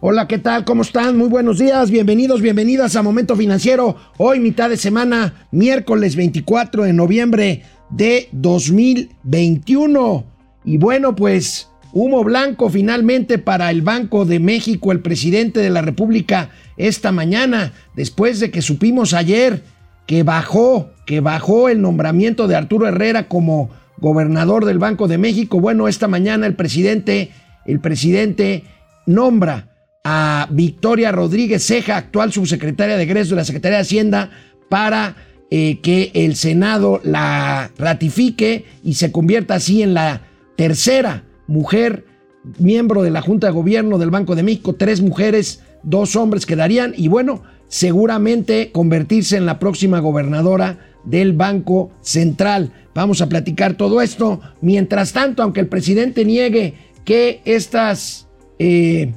Hola, ¿qué tal? ¿Cómo están? Muy buenos días, bienvenidos, bienvenidas a Momento Financiero. Hoy mitad de semana, miércoles 24 de noviembre de 2021. Y bueno, pues humo blanco finalmente para el Banco de México, el presidente de la República esta mañana, después de que supimos ayer que bajó, que bajó el nombramiento de Arturo Herrera como gobernador del Banco de México. Bueno, esta mañana el presidente, el presidente nombra a Victoria Rodríguez Ceja, actual subsecretaria de egreso de la Secretaría de Hacienda, para eh, que el Senado la ratifique y se convierta así en la tercera mujer miembro de la Junta de Gobierno del Banco de México. Tres mujeres, dos hombres quedarían y bueno, seguramente convertirse en la próxima gobernadora del Banco Central. Vamos a platicar todo esto. Mientras tanto, aunque el presidente niegue que estas... Eh,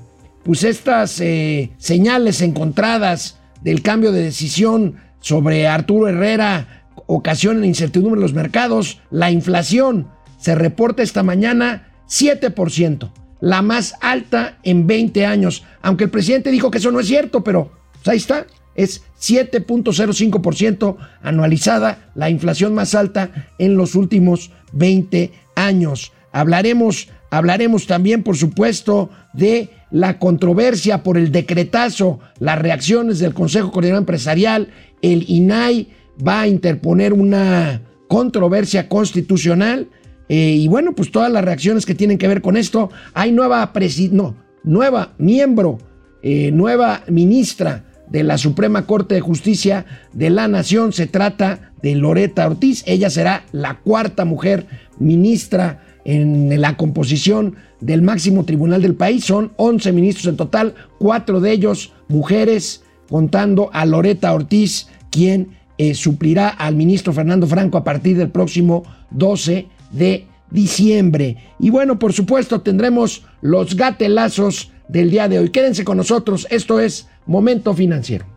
pues estas eh, señales encontradas del cambio de decisión sobre Arturo Herrera ocasionan incertidumbre en los mercados. La inflación se reporta esta mañana 7%, la más alta en 20 años. Aunque el presidente dijo que eso no es cierto, pero pues, ahí está. Es 7.05% anualizada, la inflación más alta en los últimos 20 años. Hablaremos, hablaremos también, por supuesto, de la controversia por el decretazo, las reacciones del Consejo Coordinador Empresarial, el INAI va a interponer una controversia constitucional eh, y bueno, pues todas las reacciones que tienen que ver con esto. Hay nueva, no, nueva miembro, eh, nueva ministra de la Suprema Corte de Justicia de la Nación. Se trata de Loreta Ortiz. Ella será la cuarta mujer ministra en la composición del máximo tribunal del país. Son 11 ministros en total, cuatro de ellos mujeres, contando a Loreta Ortiz, quien eh, suplirá al ministro Fernando Franco a partir del próximo 12 de diciembre. Y bueno, por supuesto, tendremos los gatelazos del día de hoy. Quédense con nosotros, esto es Momento Financiero.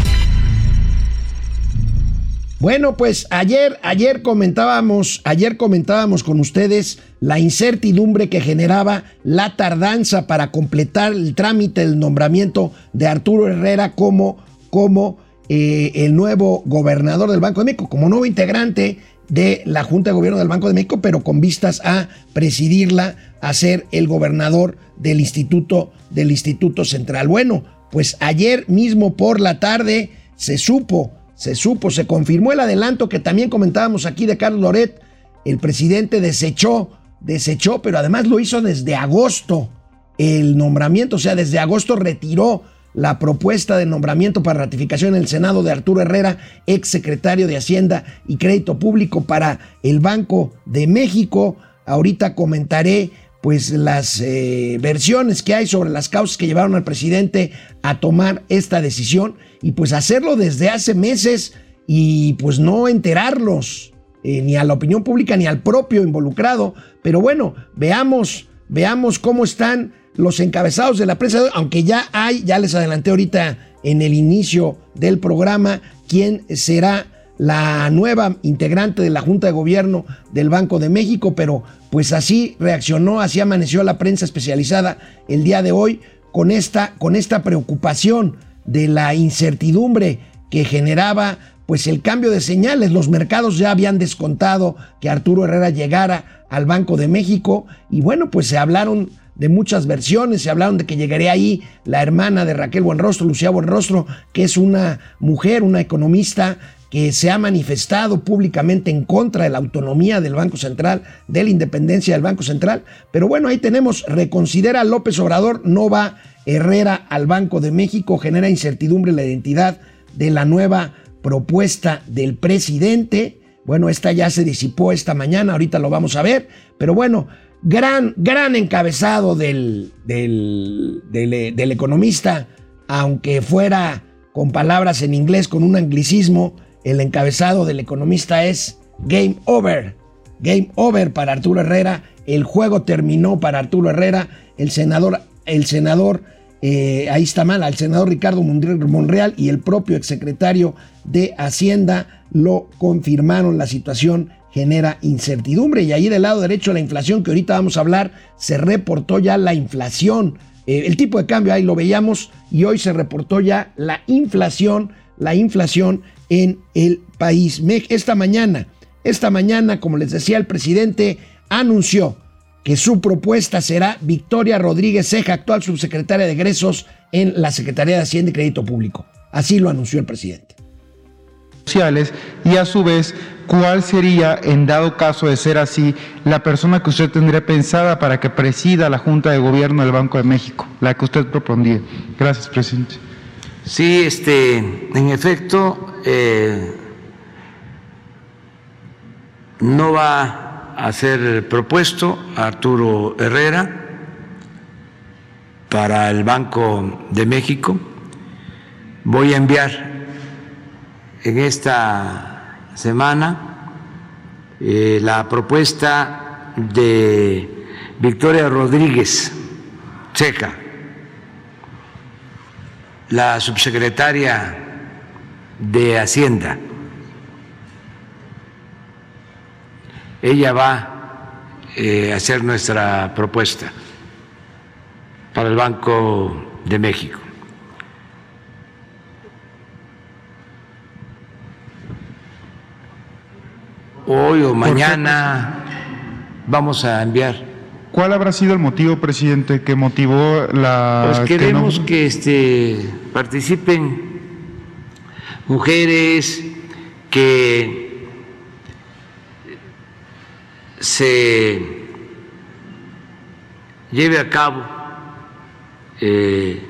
Bueno, pues ayer, ayer comentábamos, ayer comentábamos con ustedes la incertidumbre que generaba la tardanza para completar el trámite del nombramiento de Arturo Herrera como, como eh, el nuevo gobernador del Banco de México, como nuevo integrante de la Junta de Gobierno del Banco de México, pero con vistas a presidirla, a ser el gobernador del Instituto, del Instituto Central. Bueno, pues ayer mismo por la tarde se supo se supo, se confirmó el adelanto que también comentábamos aquí de Carlos Loret. El presidente desechó, desechó, pero además lo hizo desde agosto el nombramiento, o sea, desde agosto retiró la propuesta de nombramiento para ratificación en el Senado de Arturo Herrera, ex secretario de Hacienda y Crédito Público para el Banco de México. Ahorita comentaré pues las eh, versiones que hay sobre las causas que llevaron al presidente a tomar esta decisión y pues hacerlo desde hace meses y pues no enterarlos eh, ni a la opinión pública ni al propio involucrado. Pero bueno, veamos, veamos cómo están los encabezados de la prensa, aunque ya hay, ya les adelanté ahorita en el inicio del programa, quién será la nueva integrante de la Junta de Gobierno del Banco de México, pero pues así reaccionó, así amaneció la prensa especializada el día de hoy con esta, con esta preocupación de la incertidumbre que generaba pues el cambio de señales. Los mercados ya habían descontado que Arturo Herrera llegara al Banco de México y bueno, pues se hablaron de muchas versiones, se hablaron de que llegaría ahí la hermana de Raquel Buenrostro, Lucía Buenrostro, que es una mujer, una economista que se ha manifestado públicamente en contra de la autonomía del Banco Central, de la independencia del Banco Central. Pero bueno, ahí tenemos, reconsidera López Obrador, no va Herrera al Banco de México, genera incertidumbre la identidad de la nueva propuesta del presidente. Bueno, esta ya se disipó esta mañana, ahorita lo vamos a ver, pero bueno, gran, gran encabezado del, del, del, del economista, aunque fuera con palabras en inglés, con un anglicismo, el encabezado del economista es Game Over. Game Over para Arturo Herrera El juego terminó para Arturo Herrera. El senador, el senador, eh, ahí está mal, al senador Ricardo Monreal y el propio exsecretario de Hacienda lo confirmaron. La situación genera incertidumbre. Y ahí del lado derecho, la inflación que ahorita vamos a hablar, se reportó ya la inflación. Eh, el tipo de cambio ahí lo veíamos y hoy se reportó ya la inflación, la inflación en el país. Esta mañana, esta mañana, como les decía, el presidente anunció que su propuesta será Victoria Rodríguez Ceja, actual subsecretaria de egresos en la Secretaría de Hacienda y Crédito Público. Así lo anunció el presidente. Y a su vez, ¿cuál sería, en dado caso de ser así, la persona que usted tendría pensada para que presida la Junta de Gobierno del Banco de México, la que usted propondría? Gracias, presidente. Sí, este, en efecto, eh, no va a ser propuesto Arturo Herrera para el Banco de México. Voy a enviar en esta semana eh, la propuesta de Victoria Rodríguez Checa, la subsecretaria de Hacienda. Ella va eh, a hacer nuestra propuesta para el Banco de México. Hoy o mañana vamos a enviar. ¿Cuál habrá sido el motivo, presidente, que motivó la... Pues queremos que, este, participen mujeres que se lleve a cabo eh,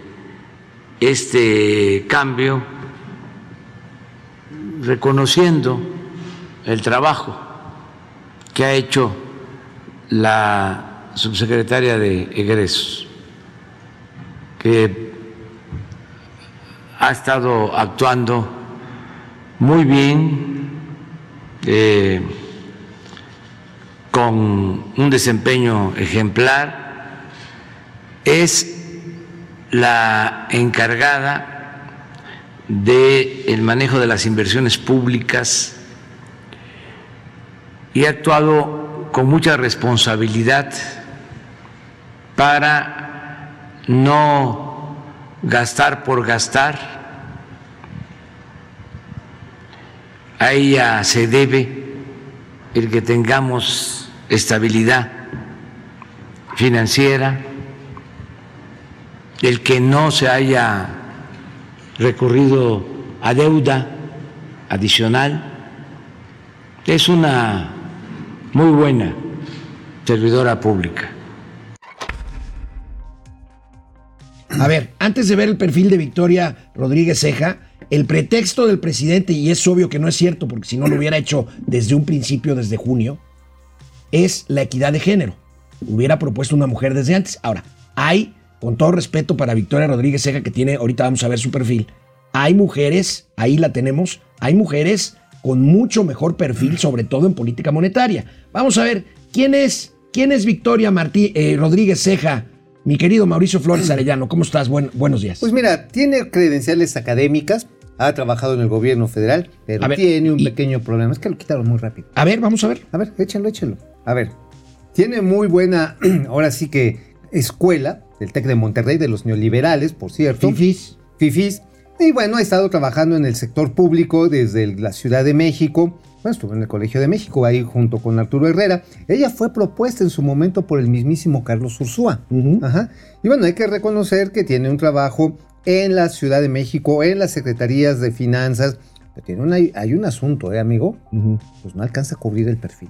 este cambio reconociendo el trabajo que ha hecho la subsecretaria de egresos, que ha estado actuando muy bien, eh, con un desempeño ejemplar, es la encargada del manejo de las inversiones públicas y ha actuado con mucha responsabilidad para no gastar por gastar. A ella se debe el que tengamos estabilidad financiera, el que no se haya recurrido a deuda adicional. Es una muy buena servidora pública. A ver, antes de ver el perfil de Victoria Rodríguez Ceja, el pretexto del presidente, y es obvio que no es cierto, porque si no lo hubiera hecho desde un principio, desde junio, es la equidad de género. Hubiera propuesto una mujer desde antes. Ahora, hay, con todo respeto para Victoria Rodríguez Ceja, que tiene, ahorita vamos a ver su perfil, hay mujeres, ahí la tenemos, hay mujeres con mucho mejor perfil, sobre todo en política monetaria. Vamos a ver, ¿quién es, quién es Victoria Martí, eh, Rodríguez Ceja? Mi querido Mauricio Flores Arellano, ¿cómo estás? buenos días. Pues mira, tiene credenciales académicas, ha trabajado en el gobierno federal, pero tiene un pequeño problema. Es que lo quitaron muy rápido. A ver, vamos a ver. A ver, échalo, échalo. A ver, tiene muy buena, ahora sí que, escuela del TEC de Monterrey, de los neoliberales, por cierto. Fifis. Fifis. Y bueno, ha estado trabajando en el sector público desde la Ciudad de México. Bueno, estuvo en el Colegio de México ahí junto con Arturo Herrera. Ella fue propuesta en su momento por el mismísimo Carlos Ursúa. Ajá. Y bueno, hay que reconocer que tiene un trabajo en la Ciudad de México, en las secretarías de finanzas. Pero tiene hay un asunto, ¿eh, amigo? Pues no alcanza a cubrir el perfil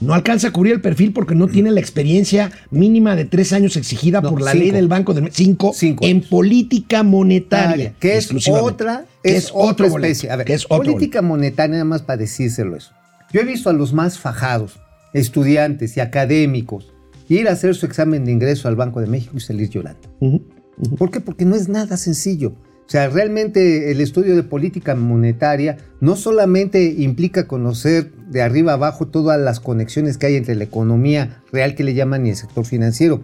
no alcanza a cubrir el perfil porque no tiene la experiencia mínima de tres años exigida por la ley del Banco de cinco, cinco en política monetaria. que es otra, es, otra especie. A ver, es política monetaria, nada más para decírselo eso. Yo he visto a los más fajados, estudiantes y académicos, ir a hacer su examen de ingreso al Banco de México y salir llorando. ¿Por qué? Porque no es nada sencillo. O sea, realmente el estudio de política monetaria no solamente implica conocer de arriba abajo todas las conexiones que hay entre la economía real que le llaman y el sector financiero,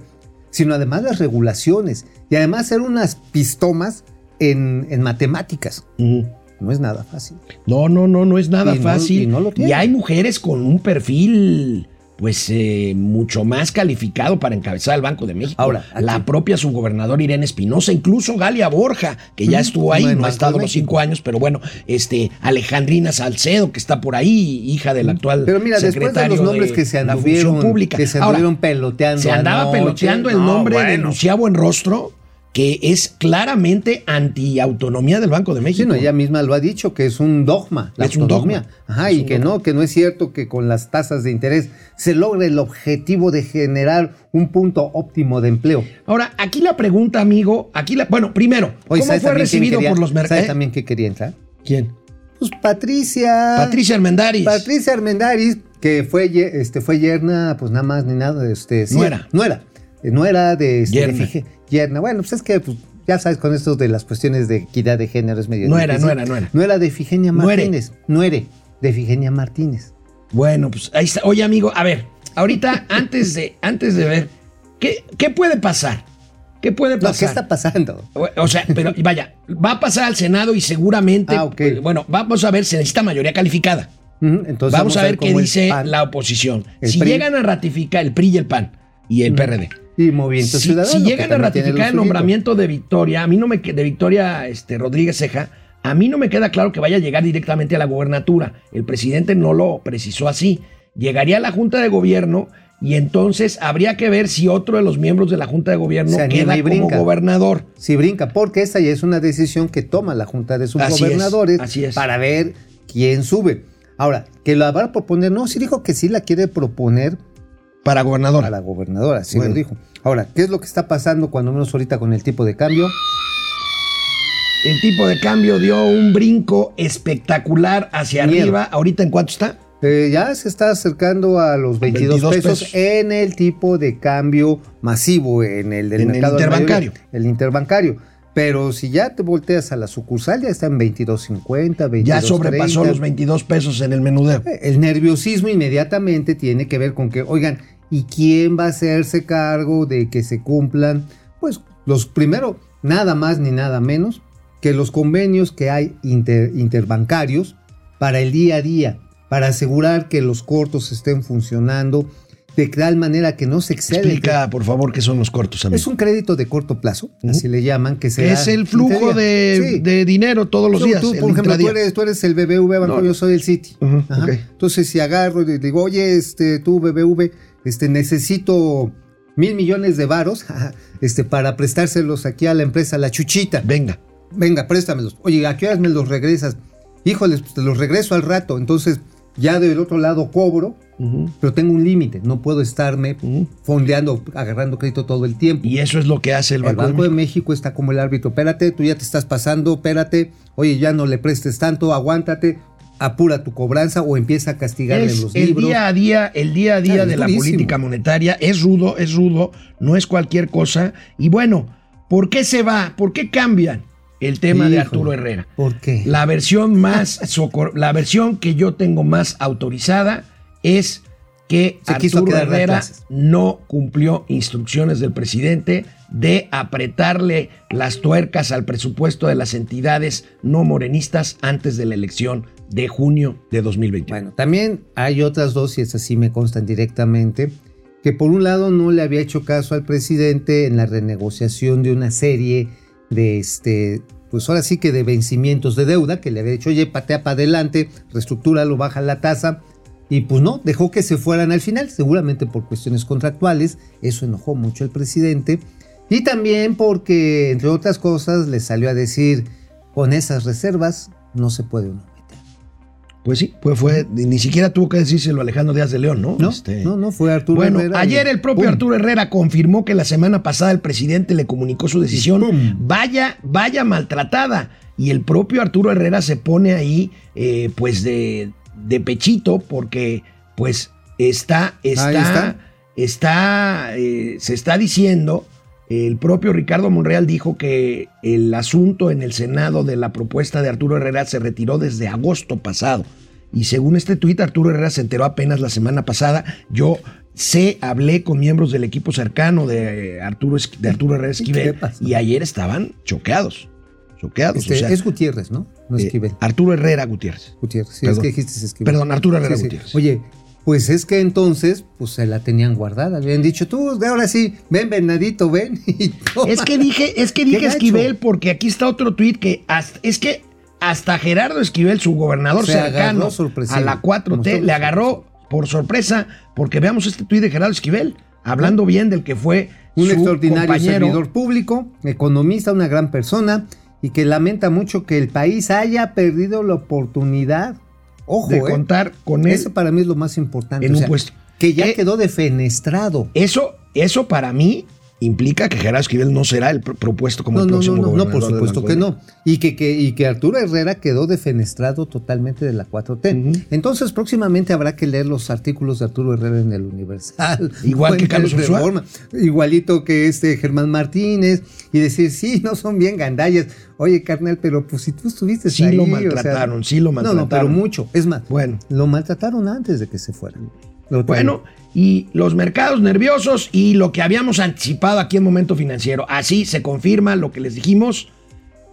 sino además las regulaciones y además hacer unas pistomas en, en matemáticas. No es nada fácil. No, no, no, no es nada Y no- fácil. y no lo tiene. hay mujeres con un perfil, pues, eh, mucho más calificado para encabezar el Banco de México. Ahora, aquí- la propia subgobernadora Irene Espinosa, incluso Galia Borja, que ya estuvo ahí, no, ha estado de los cinco años, pero bueno, este, Alejandrina Salcedo, que está por ahí, hija del actual Pero mira, después de secretario los nombres que se la anduvieron, Función pública. que se Ahora, anduvieron peloteando. se andaba anoche, peloteando el no, nombre de bueno. Lucía Buenrostro, que es claramente antiautonomía del Banco de México. Sí, no, ella misma lo ha dicho, que es un dogma, la Es un autonomía. dogma. Ajá, Es y un que dogma. no, que no es cierto que con las tasas de interés se logre el objetivo de generar un punto óptimo de empleo. Ahora, aquí la pregunta, amigo, aquí la, bueno, primero, Oye, ¿cómo ¿sabes fue recibido quería- por los ¿Sabes mercados? también que quería entrar? ¿Quién? Pues Patricia. Patricia Armendáriz. Patricia Armendáriz, que fue, este, fue yerna, pues nada más ni nada. Este, sí, Nuera. Nuera. Eh, Nuera de, este, de yerna. Bueno, pues es que pues, ya sabes, con esto de las cuestiones de equidad de género es medio Nuera, difícil. nuera, nuera. Nuera de Figenia Nuere. Martínez. Nuere. De Figenia Martínez. Bueno, pues ahí está. Oye, amigo, a ver, ahorita, antes de, antes de ver, ¿qué, qué puede pasar? ¿Qué puede No, ¿qué pasar? está pasando? O- O sea, pero vaya, va a pasar al Senado y seguramente, Ah, ok. pues, bueno, vamos a ver, se necesita mayoría calificada. Entonces vamos, a ver qué dice PAN la oposición. si PRI. llegan a ratificar el PRI y el PAN y el PRD. Y Movimiento Si, Ciudadano. si llegan a ratificar el nombramiento de Victoria, a mí no me de Victoria este, Rodríguez Ceja, a mí no me queda claro que vaya a llegar directamente a la gobernatura. El presidente no lo precisó así. Llegaría a la Junta de Gobierno y entonces habría que ver si otro de los miembros de la Junta de Gobierno queda como brinca. gobernador. Si brinca, porque esa ya es una decisión que toma la Junta de Así Subgobernadores es, así es. para ver quién sube. Ahora, que la va a proponer, no, sí dijo que sí la quiere proponer Para gobernador. a la gobernadora, sí Bueno. lo dijo. Ahora, ¿qué es lo que está pasando cuando menos ahorita con el tipo de cambio? El tipo de cambio dio un brinco espectacular hacia arriba. ¿Ahorita en cuánto está? Eh, ya se está acercando a los 22, 22 pesos, pesos. en el tipo de cambio masivo, en el del En el mercado al interbancario. el interbancario. Pero si ya te volteas a la sucursal, ya está en 22.50, 22.30. Ya sobrepasó los 22 pesos en el menudeo. El nerviosismo inmediatamente tiene que ver con que, oigan, ¿y quién va a hacerse cargo de que se cumplan? Pues los primero, nada más ni nada menos que los convenios que hay inter- interbancarios para el día a día, para asegurar que los cortos estén funcionando de tal manera que no se excede. Explica, por favor, qué son los cortos, amigo. Es un crédito de corto plazo, así le llaman, que se da es el flujo de, Sí. de dinero todos los Tú- días. Tú, el por ejemplo, tú eres, tú eres el BBV Banco, No. yo soy el Citi. Ujú, Ajá. ok. Entonces, si agarro y digo, oye, este, tú BBV, este, necesito mil millones de varos este, para prestárselos aquí a la empresa La Chuchita. Venga. Venga, préstamelos. Oye, ¿a qué horas me los regresas? Híjoles, pues te los regreso al rato. Entonces, ya del otro lado cobro, pero tengo un límite. No puedo estarme fondeando, agarrando crédito todo el tiempo. Y eso es lo que hace el El Banco, Banco de de México. México está como el árbitro. Espérate, tú ya te estás pasando, espérate. Oye, ya no le prestes tanto, aguántate, apura tu cobranza o empieza a castigarle Es los el libros. día a día, el día a día Claro, de la durísimo. política monetaria es rudo, es rudo, no es cualquier cosa. Y bueno, ¿por qué se va? ¿Por qué cambian el tema de Arturo Herrera? ¿Por qué? La versión más la versión que yo tengo más autorizada es que Se Arturo Herrera no cumplió instrucciones del presidente de apretarle las tuercas al presupuesto de las entidades no morenistas antes de la elección de junio de 2021. Bueno, también hay otras dos, y esas sí me constan directamente, que por un lado no le había hecho caso al presidente en la renegociación de una serie de este. Pues ahora sí que de vencimientos de deuda, que le había dicho, oye, patea para adelante, reestructúralo, baja la tasa. Y pues no, dejó que se fueran al final, seguramente por cuestiones contractuales. Eso enojó mucho al presidente. Y también porque, entre otras cosas, le salió a decir, con esas reservas no se puede uno. Pues sí, pues fue, ni siquiera tuvo que decírselo a Alejandro Díaz de León, ¿no? No, Este, no, no, fue Arturo Bueno, Herrera. ayer el propio ¡pum! Arturo Herrera confirmó que la semana pasada el presidente le comunicó su decisión. ¡Pum! Vaya, vaya maltratada. Y el propio Arturo Herrera se pone ahí, eh, pues de, de pechito, porque pues está, está. está, eh, se está diciendo El propio Ricardo Monreal dijo que el asunto en el Senado de la propuesta de Arturo Herrera se retiró desde agosto pasado. Y según este tuit, Arturo Herrera se enteró apenas la semana pasada. Yo sé, hablé con miembros del equipo cercano de Arturo, de Arturo Herrera Esquivel y ayer estaban choqueados. Choqueados. Este, o sea, es Gutiérrez, ¿no? No eh, Esquivel. Arturo Herrera Gutiérrez. Gutiérrez. Sí, perdón. es que dijiste Esquivel. Perdón, Arturo Herrera Gutiérrez. Oye, pues es que entonces, pues se la tenían guardada. Habían dicho, tú, ahora sí, ven, venadito, ven. y. Es que dije, es que dije. Esquivel porque aquí está otro tuit que hasta- es que hasta Gerardo Esquivel, su gobernador Se cercano a la Como 4T, todos le agarró por sorpresa porque veamos este tuit de Gerardo Esquivel hablando bien del que fue un su extraordinario compañero. servidor público, economista, una gran persona y que lamenta mucho que el país haya perdido la oportunidad. Ojo, de eh, contar con él. Eso para mí es lo más importante. en o un puesto. Que ya Eh, quedó defenestrado. Eso, eso para mí implica que Gerardo Esquivel no será el pro- propuesto como No, el no, no, próximo no, no, gobernador por del supuesto que no. Y que, que- y que Arturo Herrera quedó defenestrado totalmente de la 4T. Ujú. Entonces, próximamente habrá que leer los artículos de Arturo Herrera en el Universal. Igual que Carlos. Reforma, Igualito que este Germán Martínez. Y decir, sí, no son bien gandallas. Oye, carnal, pero pues si tú estuviste Sí ahí, lo o sea, maltrataron, sí lo No, no, pero maltrataron. mucho. Es más, Bueno. lo maltrataron antes de que se fuera. Bueno, y los mercados nerviosos y lo que habíamos anticipado aquí en Momento Financiero. Así se confirma lo que les dijimos.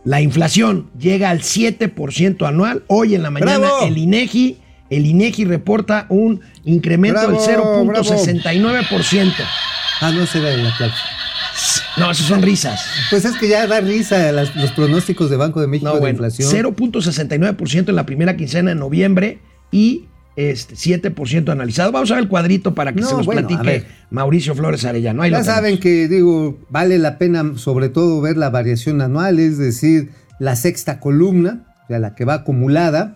La inflación llega al 7% anual. Hoy en la mañana ¡Bravo! el INEGI, el INEGI reporta un incremento ¡Bravo, del 0.69%. Ah, no será el aplauso. No, eso son risas. Pues es que ya da risa las- los pronósticos de Banco de México No, de bueno, inflación. 0.69% en la primera quincena de noviembre y este 7% analizado. Vamos a ver el cuadrito para que No, se nos bueno, platique. Mauricio Flores Arellano. Ahí Ya saben que, digo, vale la pena sobre todo ver la variación anual, es decir, la sexta columna, o sea, la que va acumulada,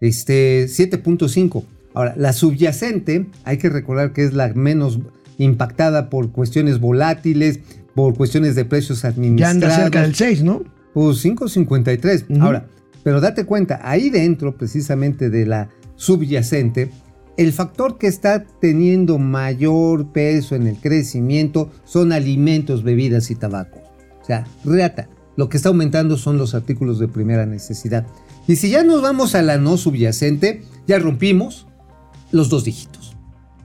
este 7.5. Ahora, la subyacente, hay que recordar que es la menos impactada por cuestiones volátiles, por cuestiones de precios Ya administrados. anda cerca del 6, ¿no? Pues 5.53. Ujú. Ahora, pero date cuenta, ahí dentro precisamente de la subyacente, el factor que está teniendo mayor peso en el crecimiento son alimentos, bebidas y tabaco. O sea, reata, lo que está aumentando son los artículos de primera necesidad. Y si ya nos vamos a la no subyacente, ya rompimos los dos dígitos.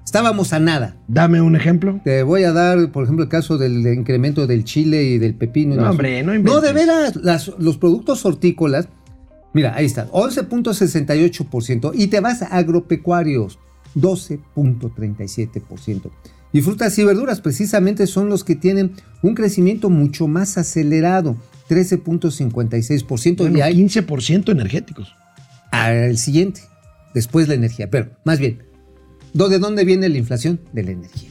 Estábamos a nada. Dame un ejemplo. Te voy a dar, por ejemplo, el caso del incremento del chile y del pepino. y No, hombre, no No, inventes. de veras, las- los productos hortícolas, mira, ahí está, 11.68%. Y te vas a agropecuarios, 12.37%. Y frutas y verduras precisamente son los que tienen un crecimiento mucho más acelerado, 13.56%. Bueno, y hay 15% energéticos. al siguiente, después la energía. Pero, más bien, ¿do- ¿de dónde viene la inflación? De la energía.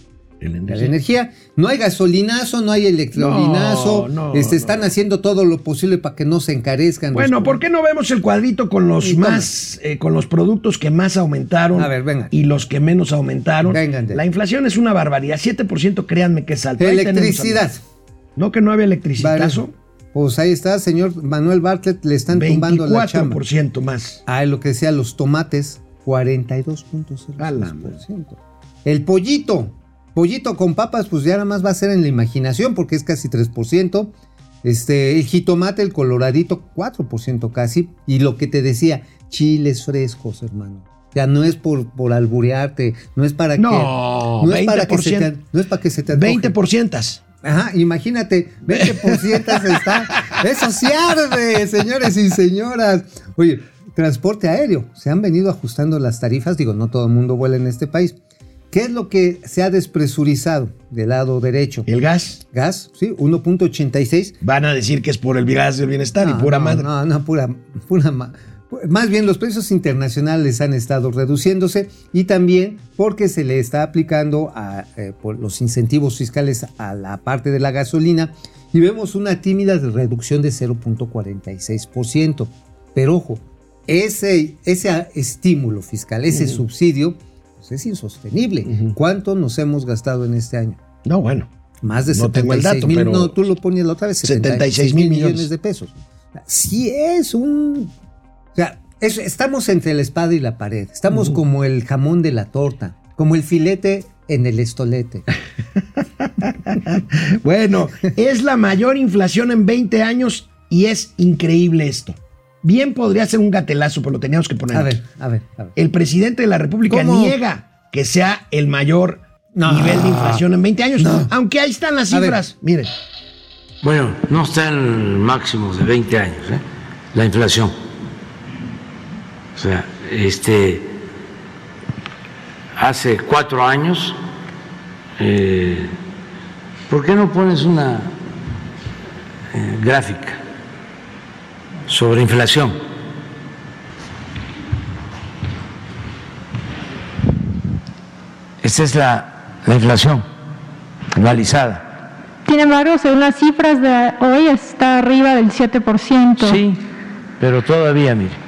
Energía. la energía. No hay gasolinazo, no hay electrolinazo. No, no, este, no. Están haciendo todo lo posible para que no se encarezcan. los- Bueno, ¿por qué no vemos el cuadrito con los Y más, eh, con los productos que más aumentaron A ver, venga. y los que menos aumentaron? Vengan La inflación es una barbaridad. 7%, créanme que es alto. Electricidad. no que no había electricidad. Varios. Pues ahí está, señor Manuel Bartlett, le están tumbando la chamba. 24% más. Ah, lo que decía, los tomates, 42.06%. A la El pollito, pollito con papas, pues ya nada más va a ser en la imaginación porque es casi 3%. Este, el jitomate, el coloradito, 4% casi. Y lo que te decía, chiles frescos, hermano. Ya no es por, por alburearte, no es para No, que. No es para que se te, 20%. no es para que se te antoje. 20%. Ajá, imagínate, 20% está. Eso sí arde, señores y señoras. Oye, transporte aéreo. Se han venido ajustando las tarifas. Digo, no todo el mundo vuela en este país. ¿Qué es lo que se ha despresurizado del lado derecho? El gas. Gas, sí, 1.86. Van a decir que es por el gas del bienestar y pura no, madre. No, no, pura, pura ma- Más bien los precios internacionales han estado reduciéndose y también porque se le está aplicando a, eh, por los incentivos fiscales a la parte de la gasolina y vemos una tímida reducción de 0.46%. Pero ojo, ese, ese estímulo fiscal, ese subsidio, pues es insostenible. ¿Cuánto nos hemos gastado en este año? No, bueno. Más de No 76 tengo el dato, mil, pero- no, tú lo ponías la otra vez, 76 mil millones. de pesos. Sí es un... O sea, es- estamos entre la espada y la pared. Estamos como el jamón de la torta, como el filete en el estolete. Bueno, es la mayor inflación en 20 años y es increíble esto. Bien podría ser un gatelazo, pero lo teníamos que poner. A ver, a ver, a ver. El presidente de la República ¿Cómo? niega que sea el mayor No. nivel de inflación en 20 años. No. Aunque ahí están las cifras. Miren. Bueno, no está en el máximo de 20 años, ¿eh? la inflación. O sea, este, hace cuatro años, eh, ¿por qué no pones una eh, gráfica sobre inflación? Esta es la, la inflación anualizada. Sin embargo, según las cifras de hoy, está arriba del 7%. Sí, pero todavía, mire.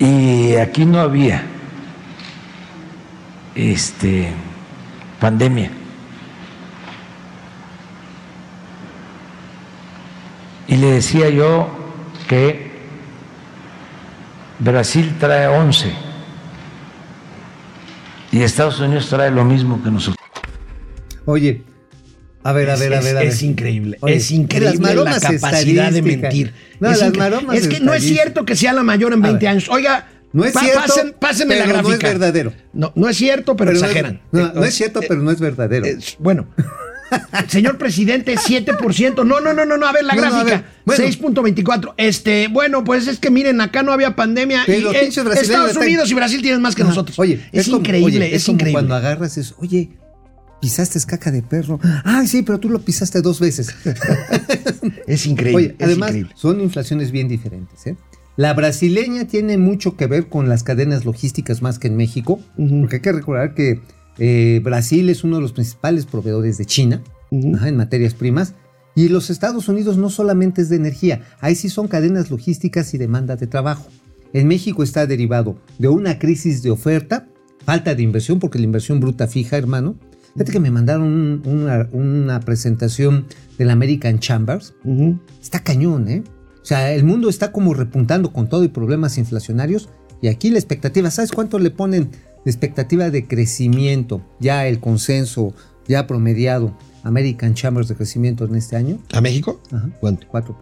Y aquí no había este pandemia. Y le decía yo que Brasil trae 11 y Estados Unidos trae lo mismo que nosotros. Oye, a ver, a Es- ver, a es- ver, a ver. Es increíble. Oye, es increíble las la capacidad de mentir. No, es, las incre- maromas es que no es cierto que sea la mayor en A 20 ver. años. Oiga, No es pa- cierto, pasen- pásenme la pero no es verdadero. No, no es cierto, pero, Pero no es- exageran. No, no Eh, es cierto, eh, pero no es verdadero. eh, bueno. Señor presidente, 7%. No, no, no, no, no. A ver la No, no, gráfica. ver, bueno. 6.24. Este, bueno, pues es que miren, acá no había pandemia. Y, eh, Estados Unidos y Brasil tienen más que Ajá. nosotros. Oye, es, increíble, oye, es, como increíble. cuando agarras es, oye, pisaste caca de perro. Ay, sí, pero tú lo pisaste dos veces. Es increíble. Oye, es además, increíble. son inflaciones bien diferentes. ¿eh? La brasileña tiene mucho que ver con las cadenas logísticas más que en México, porque hay que recordar que eh, Brasil es uno de los principales proveedores de China ajá, en materias primas. Y los Estados Unidos no solamente es de energía, ahí sí son cadenas logísticas y demanda de trabajo. En México está derivado de una crisis de oferta, falta de inversión, porque la inversión bruta fija, hermano. Fíjate que me mandaron un- una, una presentación del American Chambers. Está cañón, ¿eh? O sea, el mundo está como repuntando con todo y problemas inflacionarios. Y aquí la expectativa, ¿sabes cuánto le ponen de expectativa de crecimiento? Ya el consenso, ya promediado, American Chambers de crecimiento en este año. ¿A México? Ajá. ¿Cuánto? Cuatro.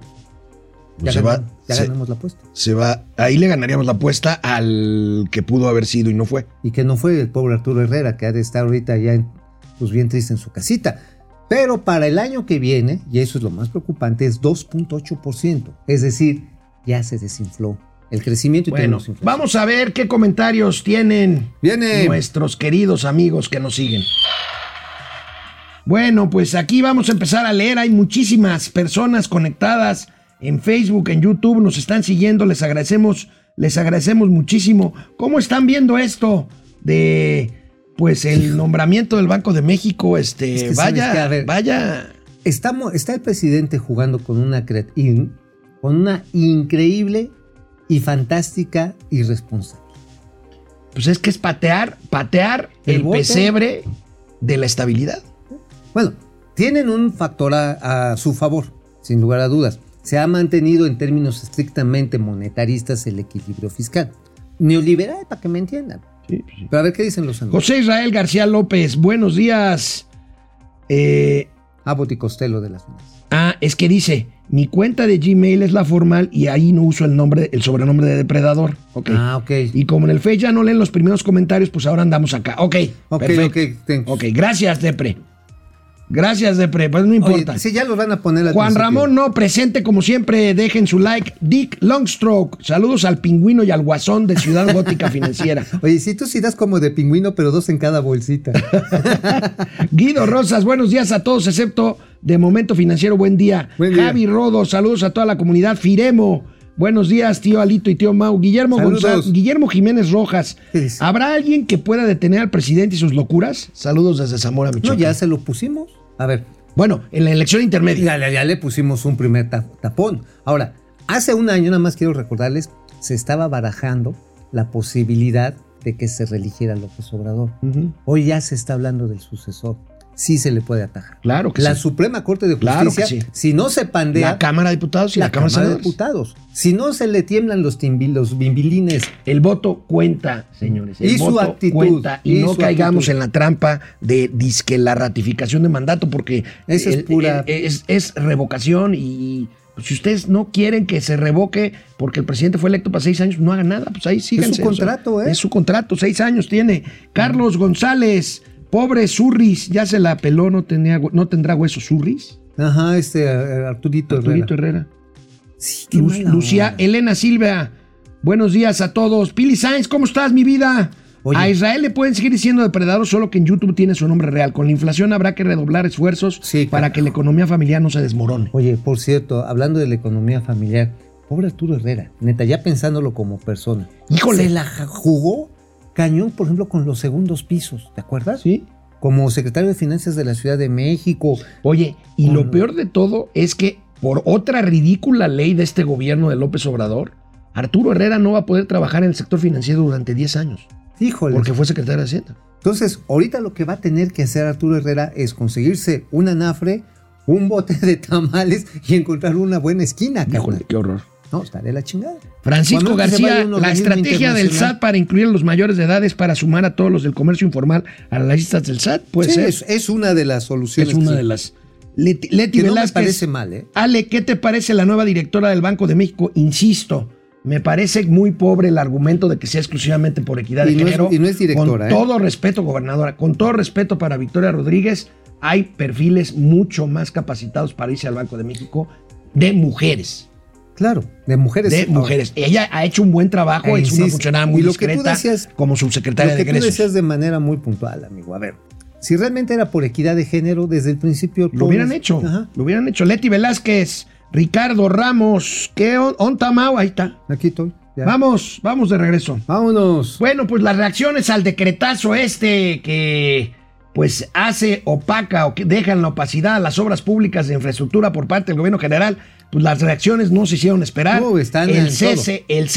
Pues Ya, se va- ganamos, ya se- ganamos la apuesta. se va, ahí le ganaríamos la apuesta al que pudo haber sido y no fue. Y que no fue el pobre Arturo Herrera, que ha de estar ahorita ya en- pues bien triste en su casita. Pero para el año que viene, y eso es lo más preocupante, es 2.8%. Es decir, ya se desinfló el crecimiento y Bueno, vamos a ver qué comentarios tienen Viene. nuestros queridos amigos que nos siguen. Bueno, pues aquí vamos a empezar a leer. Hay muchísimas personas conectadas en Facebook, en YouTube, nos están siguiendo. Les agradecemos, les agradecemos muchísimo. ¿Cómo están viendo esto de pues el nombramiento del Banco de México? Este, Es que sabes vaya, que, a ver, vaya. Estamos, está el presidente jugando con una, con una increíble y fantástica irresponsable. Pues es que es patear, patear El pesebre de la estabilidad. Bueno, tienen un factor a, a su favor, sin lugar a dudas. Se ha mantenido en términos estrictamente monetaristas el equilibrio fiscal. Neoliberal, para que me entiendan. Pero a ver qué dicen los amigos. José Israel García López, buenos días. Eh, Abbott y Costello de las Unas. ah, es que dice, mi cuenta de Gmail es la formal y ahí no uso el nombre, el sobrenombre de depredador. Ok. Ah, ok. Y como en el Face ya no leen los primeros comentarios, pues ahora andamos acá. Ok. Ok, perfecto. ok, thanks. Ok, gracias, Depre. Gracias, Depre. Pues no Oye, importa. sí, ya los van a poner al Juan principio. Ramón, no, presente como siempre, dejen su like. Dick Longstroke, saludos al pingüino y al guasón de Ciudad Gótica Financiera. Oye, si tú sí das como de pingüino, pero dos en cada bolsita. Guido Rosas, buenos días a todos, excepto de Momento Financiero, buen día. Buen día. Javi Rodo, saludos a toda la comunidad. Firemo, buenos días, tío Alito y tío Mau. Guillermo Saludos. González, Guillermo Jiménez Rojas. ¿habrá alguien que pueda detener al presidente y sus locuras? Saludos desde Zamora, No, Michoacán. ya se lo pusimos. A ver, Bueno, en la elección intermedia. ya, ya- ya le pusimos un primer ta- tapón. Ahora, hace un año, nada más quiero recordarles, se estaba barajando la posibilidad de que se reeligiera López Obrador. Ujú. Hoy ya se está hablando del sucesor. Sí se le puede atajar. Claro que la sí. Suprema Corte de Claro Justicia, que sí. si no se pandea, La Cámara de Diputados y la, la Cámara, Cámara de. Diputados, si no se le tiemblan los, timbi- los bimbilines, El voto cuenta, señores. El Y su actitud, cuenta. Y, y no su caigamos actitud. en la trampa de disque la ratificación de mandato, porque Eso es el- pura- el- es, es revocación y si ustedes no quieren que se revoque porque el presidente fue electo para seis años, no hagan nada, pues ahí síganse. contrato, ¿eh? Es su contrato, seis años tiene. Carlos González, pobre Surris, ya se la peló, no, tenía, no tendrá hueso Surris. ajá, este Arturito, Arturito Herrera. Herrera. Sí, qué Lu- mala Lucía. Elena Silva. Buenos días a todos. Pili Sainz, ¿cómo estás, mi vida? Oye. A Israel le pueden seguir diciendo depredador, solo que en YouTube tiene su nombre real. Con la inflación habrá que redoblar esfuerzos Sí, para que la economía familiar no se desmorone. Oye, por cierto, hablando de la economía familiar, pobre Arturo Herrera, neta, ya pensándolo como persona. Híjole. Se la jugó cañón, por ejemplo, con los segundos pisos, ¿te acuerdas? ¿Sí? Como secretario de Finanzas de la Ciudad de México. Oye, y lo peor de todo es que por otra ridícula ley de este gobierno de López Obrador, Arturo Herrera no va a poder trabajar en el sector financiero durante 10 años, Híjole. porque fue secretario de Hacienda. Entonces, ahorita lo que va a tener que hacer Arturo Herrera es conseguirse un anafre, un bote de tamales y encontrar una buena esquina, Híjole, qué horror. No, estaré la chingada. Francisco García, la estrategia del. SAT para incluir a los mayores de edad es para sumar a todos los del comercio informal a las listas del SAT. Puede Sí, ser. es, es una de las soluciones. Es una de las. Leti, Leti Que no me parece mal, ¿eh? Ale, ¿qué te parece la nueva directora del Banco de México? Insisto, me parece muy pobre el argumento de que sea exclusivamente por equidad de Y no es- género. y no es directora, Con ¿eh? todo respeto, gobernadora, con todo respeto para Victoria Rodríguez, hay perfiles mucho más capacitados para irse al Banco de México de mujeres. Claro, de mujeres. De mujeres. Ella ha hecho un buen trabajo, es una funcionaria muy y lo que tú discreta decías- como subsecretaria Lo de que tú decías de manera muy puntual, amigo. A ver, si realmente era por equidad de género, desde el principio... Lo todos- hubieran hecho. Ajá. Lo hubieran hecho. Leti Velázquez, Ricardo Ramos, ¿qué on, Mau? Ahí está. Aquí estoy. ya. Vamos, vamos de regreso. Vámonos. Bueno, pues las reacciones al decretazo este que pues hace opaca o que deja en la opacidad a las obras públicas de infraestructura por parte del gobierno general, pues las reacciones no se hicieron esperar. No, están el. CC, el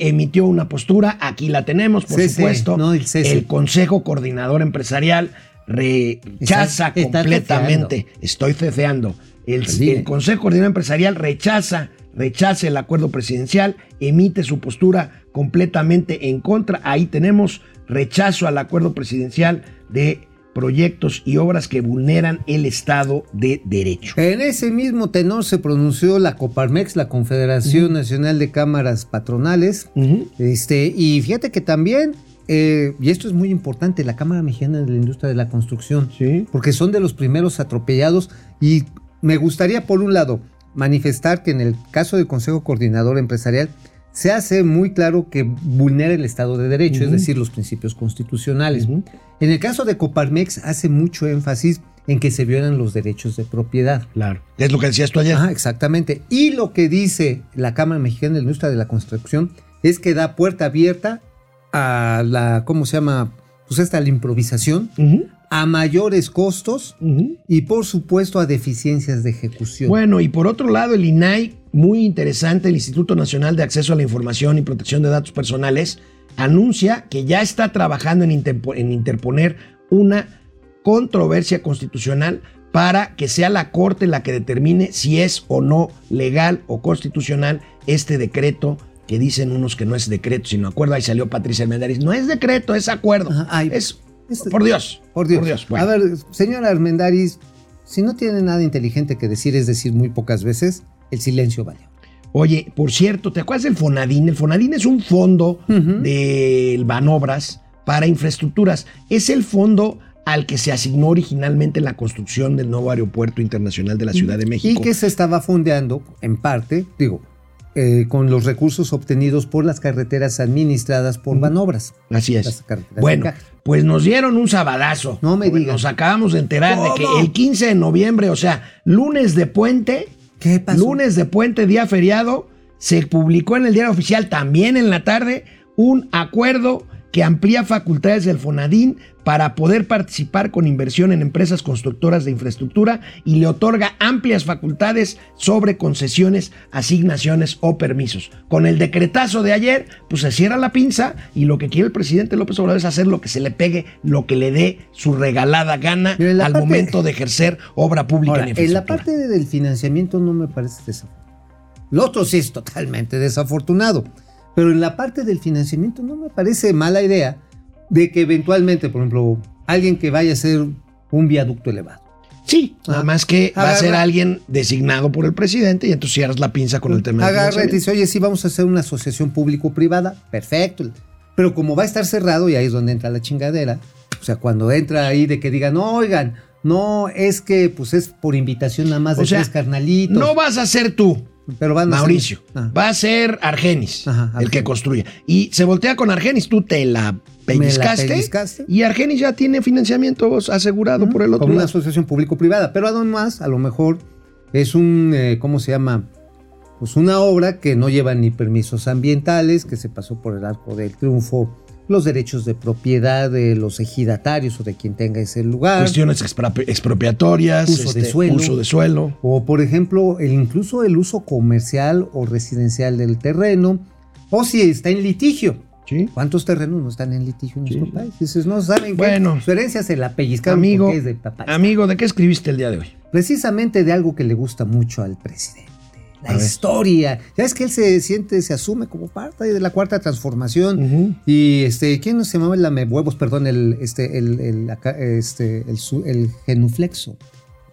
emitió una postura, aquí la tenemos, por supuesto. no el. El Consejo Coordinador Empresarial rechaza completamente, estoy ceceando, el Consejo Coordinador Empresarial rechaza, rechaza el acuerdo presidencial, emite su postura completamente en contra. Ahí tenemos rechazo al acuerdo presidencial de proyectos y obras que vulneran el Estado de Derecho. En ese mismo tenor se pronunció la Coparmex, la Confederación Nacional de Cámaras Patronales. Este, y fíjate que también, eh, y esto es muy importante, la Cámara Mexicana de la Industria de la Construcción, Sí. porque son de los primeros atropellados. Y me gustaría, por un lado, manifestar que en el caso del Consejo Coordinador Empresarial se hace muy claro que vulnera el Estado de Derecho, es decir, los principios constitucionales. En el caso de Coparmex hace mucho énfasis en que se violan los derechos de propiedad. Claro. Es lo que decías tú ayer. Ajá, exactamente. Y lo que dice la Cámara Mexicana de la Industria de la Construcción es que da puerta abierta a la, ¿cómo se llama? Pues esta, la improvisación, a mayores costos y por supuesto a deficiencias de ejecución. Bueno, y por otro lado, el INAI, muy interesante, el Instituto Nacional de Acceso a la Información y Protección de Datos Personales, anuncia que ya está trabajando en, interpo- en interponer una controversia constitucional para que sea la Corte la que determine si es o no legal o constitucional este decreto que dicen unos que no es decreto, sino acuerdo. Ahí salió Patricia Armendáriz. No es decreto, es acuerdo. Ajá, ay, es, este- por Dios. por Dios. bueno. A ver, señora Armendaris, si no tiene nada inteligente que decir, es decir, muy pocas veces, el silencio vale. Oye, por cierto, ¿te acuerdas del Fonadín? El Fonadín es un fondo Ujú. del Banobras para infraestructuras. Es el fondo al que se asignó originalmente la construcción del nuevo aeropuerto internacional de la Ciudad de México. Y que se estaba fondeando, en parte, digo, eh, con los recursos obtenidos por las carreteras administradas por Banobras. Así es. Bueno, pues nos dieron un sabadazo. No me digas. Nos acabamos de enterar de que el 15 de noviembre, o sea, lunes de puente, ¿Qué pasó? lunes de puente, día feriado, se publicó en el diario oficial también en la tarde un acuerdo que amplía facultades del FONADIN para poder participar con inversión en empresas constructoras de infraestructura y le otorga amplias facultades sobre concesiones, asignaciones o permisos. Con el decretazo de ayer, pues se cierra la pinza y lo que quiere el presidente López Obrador es hacer lo que se le pegue, lo que le dé su regalada gana al parte- momento de ejercer obra pública Ahora, en en la infraestructura. parte del financiamiento no me parece desafortunado. Lo otro sí es totalmente desafortunado. Pero en la parte del financiamiento no me parece mala idea de que eventualmente, por ejemplo, alguien que vaya a hacer un viaducto elevado. Sí, nada Ah. más que va a ser alguien designado por el presidente y entonces cierras la pinza con el tema Agarra y te dice, oye, sí, vamos a hacer una asociación público-privada. Perfecto. Pero como va a estar cerrado, y ahí es donde entra la chingadera, o sea, cuando entra ahí de que digan, no, oigan, no, es que pues es por invitación nada más de O sea, tres carnalitos. No vas a ser tú, pero van Mauricio. Ah. Va a ser Argenis, Ajá, el que construya. Y se voltea con Argenis, tú te la pellizcaste. pellizcaste. Y Argenis ya tiene financiamiento asegurado por el otro como una asociación público-privada. Pero además, a lo mejor es un, eh, ¿cómo se llama? Pues una obra que no lleva ni permisos ambientales, que se pasó por el arco del triunfo, los derechos de propiedad de los ejidatarios o de quien tenga ese lugar. Cuestiones expropiatorias, Uso de este, suelo. uso de suelo. O por ejemplo, el, incluso el uso comercial o residencial del terreno. O si está en litigio. ¿sí? ¿Cuántos terrenos no están en litigio en Sí. nuestro país? Dices, no saben qué? Bueno. Su herencia se la pellizcaron Amigo, porque es de papá. amigo, ¿de qué escribiste el día de hoy? precisamente de algo que le gusta mucho al presidente. La historia. Ya es que él se siente, se asume como parte de la cuarta transformación. Y este, ¿quién se llamaba el huevos? Perdón, el, este, el, este, el, genuflexo.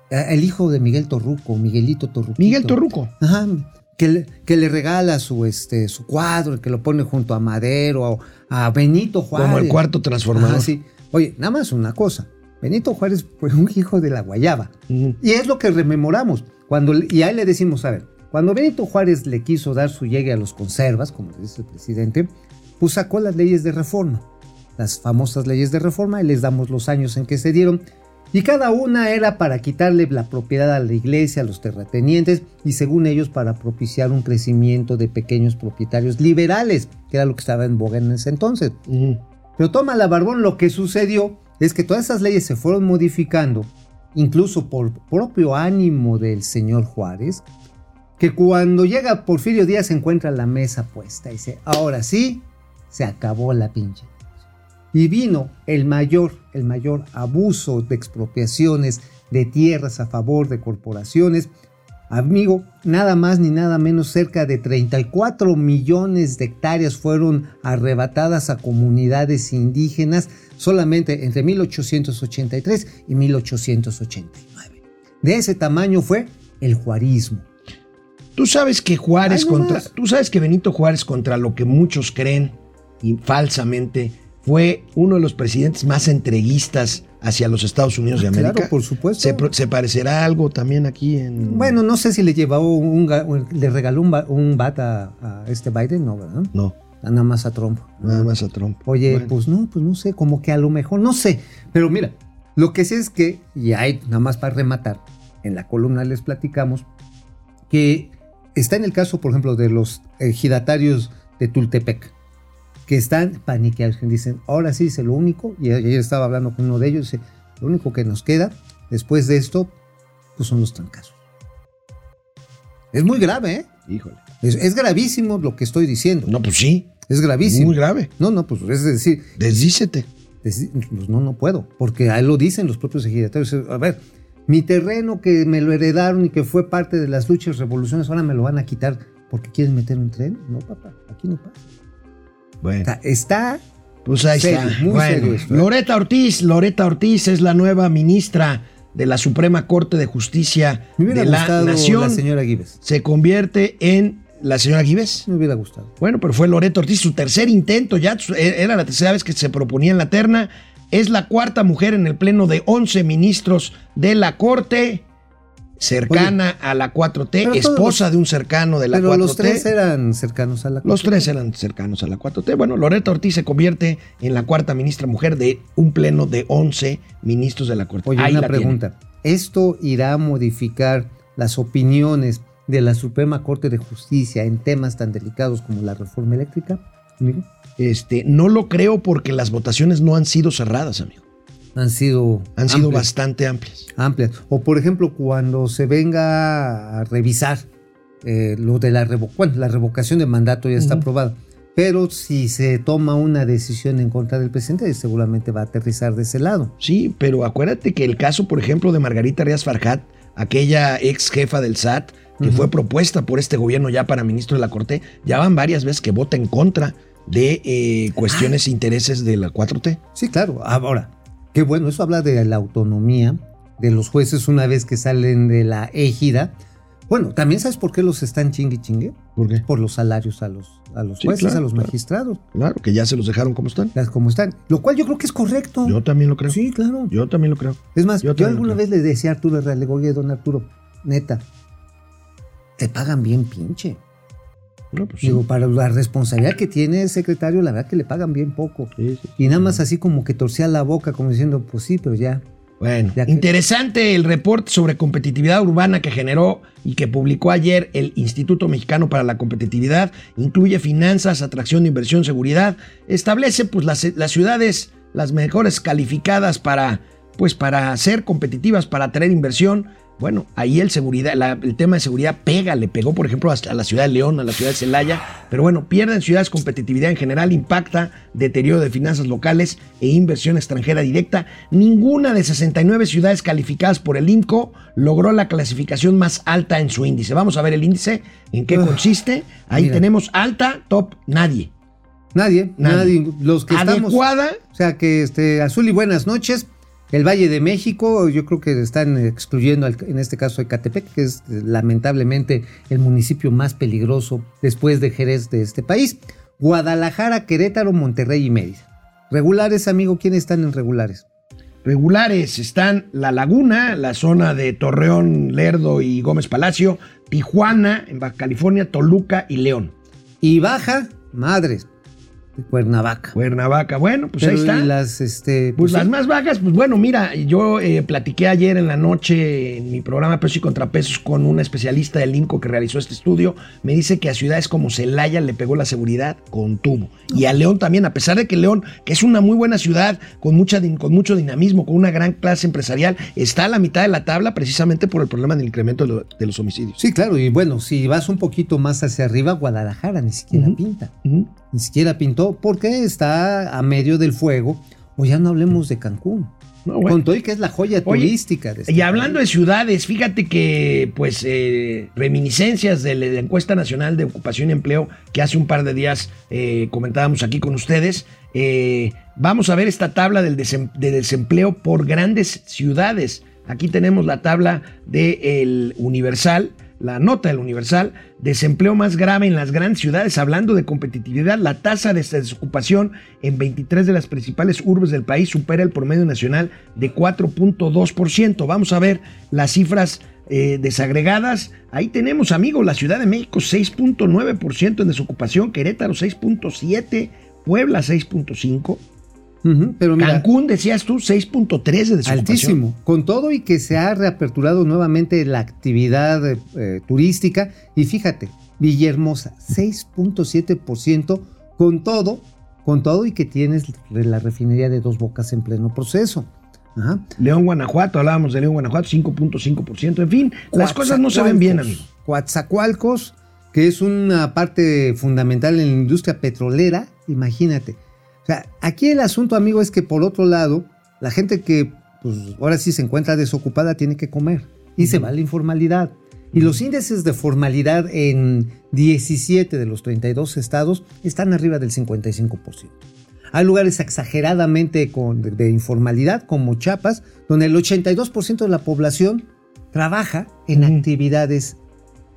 Eh, El hijo de Miguel Torruco, Miguelito Torruco. Miguel Torruco. Ajá. Que le, que le regala su, este, su cuadro, que lo pone junto a Madero, a Benito Juárez. Como el cuarto transformador. Sí. Oye, nada más una cosa. Benito Juárez fue un hijo de la guayaba. Y es lo que rememoramos. Cuando, y ahí le decimos, a ver, cuando Benito Juárez le quiso dar su llegue a los conservas, como le dice el presidente, pues sacó las leyes de reforma, las famosas leyes de reforma, y les damos los años en que se dieron. Y cada una era para quitarle la propiedad a la iglesia, a los terratenientes, y según ellos para propiciar un crecimiento de pequeños propietarios liberales, que era lo que estaba en boga en ese entonces. Ujú. Pero toma la barbón, lo que sucedió es que todas esas leyes se fueron modificando, incluso por propio ánimo del señor Juárez, que cuando llega Porfirio Díaz encuentra la mesa puesta y dice, ahora sí, se acabó la pinche. Y vino el mayor, el mayor abuso de expropiaciones de tierras a favor de corporaciones. Amigo, nada más ni nada menos, cerca de 34 millones de hectáreas fueron arrebatadas a comunidades indígenas solamente entre 1883 y 1889. De ese tamaño fue el juarismo. Tú sabes que Juárez Ay, no contra. más. Tú sabes que Benito Juárez, contra lo que muchos creen y falsamente, fue uno de los presidentes más entreguistas hacia los Estados Unidos de Ah, claro, América. por supuesto. ¿Se, parecerá algo también aquí en. Bueno, no sé si le llevó un, le regaló un, ba- un bat a, a este Biden, no, ¿verdad? No, Nada más a Trump. nada más a Trump. Oye, Bueno. pues no, pues no sé, como que a lo mejor, no sé. Pero mira, lo que sé es que, y hay nada más para rematar, en la columna les platicamos que está en el caso, por ejemplo, de los ejidatarios de Tultepec, que están paniqueados, que dicen, ahora sí, dice, lo único, y ayer estaba hablando con uno de ellos, dice, lo único que nos queda después de esto, pues son los trancazos. Es muy grave, ¿eh? Híjole. Es, es gravísimo lo que estoy diciendo. No, pues sí. Es gravísimo. Muy grave. No, no, pues es decir, Desdícete. Pues no, no puedo, porque ahí lo dicen los propios ejidatarios. A ver, mi terreno que me lo heredaron y que fue parte de las luchas, revoluciones, ahora me lo van a quitar porque quieren meter un tren. No, papá, aquí no pasa. Bueno. Está, está Pues ahí Serio, está. muy Bueno, serio esto, ¿eh? Loreta Ortiz, Loreta Ortiz es la nueva ministra de la Suprema Corte de Justicia me de la Nación. la señora Gives. Se convierte en la señora Gives. Me hubiera gustado. Bueno, pero fue Loreto Ortiz su tercer intento, ya e, era la tercera vez que se proponía en la terna. Es la cuarta mujer en el pleno de 11 ministros de la Corte, cercana a la 4T, pero todos esposa los- de un cercano de la Pero 4T. los tres eran cercanos a la Los tres eran cercanos a la 4T. Bueno, Loreto Ortiz se convierte en la cuarta ministra mujer de un pleno de 11 ministros de la Corte. Oye, Ahí una tiene. pregunta. ¿Esto irá a modificar las opiniones de la Suprema Corte de Justicia en temas tan delicados como la reforma eléctrica? Mira, Este, no lo creo porque las votaciones no han sido cerradas, amigo. Han sido. Han sido amplias, bastante amplias. amplias. O por ejemplo, cuando se venga a revisar eh, lo de la, revo- bueno, la revocación de mandato ya está Ujú. aprobada. Pero si se toma una decisión en contra del presidente, seguramente va a aterrizar de ese lado. Sí, pero acuérdate que el caso, por ejemplo, de Margarita Rías Farjat, aquella ex jefa del SAT, que fue propuesta por este gobierno ya para ministro de la Corte, ya van varias veces que vota en contra de eh, cuestiones e intereses de la 4T. Sí, claro. Ahora, qué bueno, eso habla de la autonomía de los jueces una vez que salen de la égida. Bueno, también sabes por qué los están chingue chingue. ¿Por qué? Por los salarios a los, a los Sí, jueces, claro, a los magistrados, Claro, que ya se los dejaron como están. las como están. Lo cual yo creo que es correcto. Yo también lo creo. Sí, claro. Yo también lo creo. Es más, Yo yo, alguna vez le decía a Arturo Herrera, le digo, oye, don Arturo, neta, te pagan bien pinche. No, pues sí. Digo, para la responsabilidad que tiene el secretario, la verdad que le pagan bien poco. Sí, sí. Y nada más así como que torcía la boca, como diciendo, pues sí, pero ya. Bueno, Ya que- interesante el reporte sobre competitividad urbana que generó y que publicó ayer el Instituto Mexicano para la Competitividad. Incluye finanzas, atracción de inversión, seguridad. Establece pues las, las ciudades las mejores calificadas para pues para ser competitivas, para atraer inversión. Bueno, ahí el seguridad, la- el tema de seguridad pega, le pegó por ejemplo a la ciudad de León, a la ciudad de Celaya, pero bueno, pierden ciudades competitividad en general, impacta deterioro de finanzas locales e inversión extranjera directa. Ninguna de 69 ciudades calificadas por el INCO logró la clasificación más alta en su índice. Vamos a ver el índice, en qué consiste. Ahí mira. tenemos alta, top, nadie. Nadie, Nadie. nadie. Los que estamos. Adecuada, O sea que este, Azul y buenas noches. El Valle de México, yo creo que están excluyendo en este caso Ecatepec, que es eh, lamentablemente el municipio más peligroso después de Jerez de este país. Guadalajara, Querétaro, Monterrey y Mérida. Regulares, amigo, ¿quiénes están en regulares? regulares están La Laguna, la zona de Torreón, Lerdo y Gómez Palacio, Tijuana, en Baja California, Toluca y León. Y baja, madres, de Cuernavaca. Cuernavaca, bueno, pues Pero, ahí está. y las, este, Pues sí. las más bajas, pues bueno, mira, yo eh, platiqué ayer en la noche en mi programa Pesos y Contrapesos con una especialista del INCO que realizó este estudio. Me dice que a ciudades como Celaya le pegó la seguridad con tubo. Y a León también, a pesar de que León, que es una muy buena ciudad, con, mucha, con mucho dinamismo, con una gran clase empresarial, está a la mitad de la tabla precisamente por el problema del incremento de, lo- de los homicidios. Sí, claro, y bueno, si vas un poquito más hacia arriba, Guadalajara ni siquiera pinta. Ni siquiera pintó porque está a medio del fuego. O ya no hablemos de Cancún. No, bueno. Con todo y que es la joya Oye, turística de este Y hablando de ciudades, fíjate que, pues, eh, reminiscencias de la encuesta nacional de ocupación y empleo que hace un par de días eh, comentábamos aquí con ustedes, eh, vamos a ver esta tabla del desem- de desempleo por grandes ciudades. Aquí tenemos la tabla del Universal, la nota del Universal, desempleo más grave en las grandes ciudades, hablando de competitividad, la tasa de desocupación en 23 de las principales urbes del país supera el promedio nacional de 4.2%. Vamos a ver las cifras eh, desagregadas. Ahí tenemos, amigos, la Ciudad de México 6.9% en desocupación, Querétaro 6.7%, Puebla 6.5%. Pero mira, Cancún, decías tú, 6.3 de desocupación. altísimo. Con todo y que se ha reaperturado nuevamente la actividad eh, eh, turística. Y fíjate, Villahermosa, 6.7% con todo, con todo y que tienes la refinería de dos bocas en pleno proceso. Ajá. León, Guanajuato, hablábamos de León, Guanajuato, 5.5%. En fin, las cosas no se ven bien, amigo. Coatzacoalcos, que es una parte fundamental en la industria petrolera, imagínate. O sea, aquí el asunto, amigo, es que por otro lado, la gente que pues ahora sí se encuentra desocupada tiene que comer y se va a la informalidad. Y los índices de formalidad en 17 de los 32 estados están arriba del 55%. Hay lugares exageradamente con- de, de informalidad, como Chiapas, donde el 82% de la población trabaja en actividades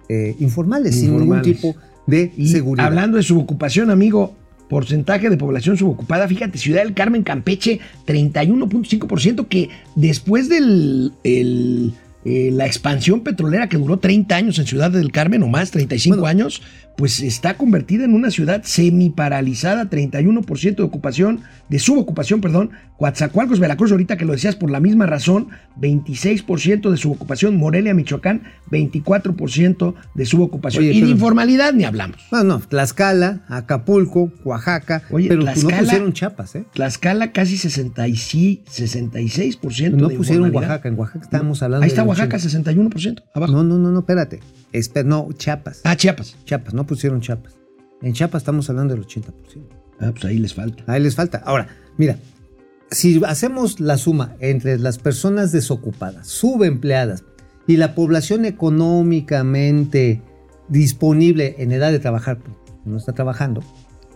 eh, informales, sin ningún tipo de Y seguridad. hablando de subocupación, amigo, porcentaje de población subocupada, fíjate, Ciudad del Carmen, Campeche, 31.5%, que después de la expansión petrolera que duró 30 años en Ciudad del Carmen o más, 35 Bueno. años, pues está convertida en una ciudad semiparalizada, 31% de ocupación, de subocupación, perdón. Coatzacoalcos, Veracruz, ahorita que lo decías por la misma razón, 26% de subocupación. Morelia, Michoacán, 24% de subocupación. Oye, y de pero- informalidad ni hablamos. No, no, Tlaxcala, Acapulco, Oaxaca. Oye, pero Tlaxcala- no pusieron Chiapas, ¿eh? Tlaxcala casi 66, 66% No de pusieron. Oaxaca. En Oaxaca estábamos hablando Ahí está Oaxaca, 80. 61%, abajo. No, no, no, no, espérate. No, Chiapas. Ah, Chiapas. Chiapas, no pusieron Chiapas. En Chiapas estamos hablando del 80%. Ah, pues ahí les falta. Ahí les falta. Ahora, mira, si hacemos la suma entre las personas desocupadas, subempleadas y la población económicamente disponible en edad de trabajar, pues, no está trabajando,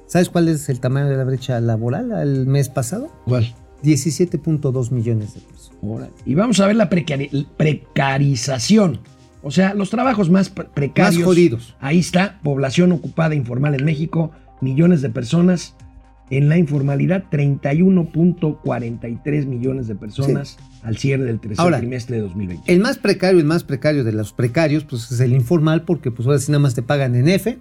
¿sabes cuál es el tamaño de la brecha laboral al mes pasado? ¿Cuál? 17.2 millones de pesos. Órale. Y vamos a ver la precari- precarización. O sea, los trabajos más pre- precarios. Más jodidos. Ahí está, población ocupada informal en México, millones de personas. En la informalidad, 31.43 millones de personas al cierre del tercer Ahora, trimestre de 2020. El más precario, el más precario de los precarios, pues es el informal, porque pues ahora sí nada más te pagan en F,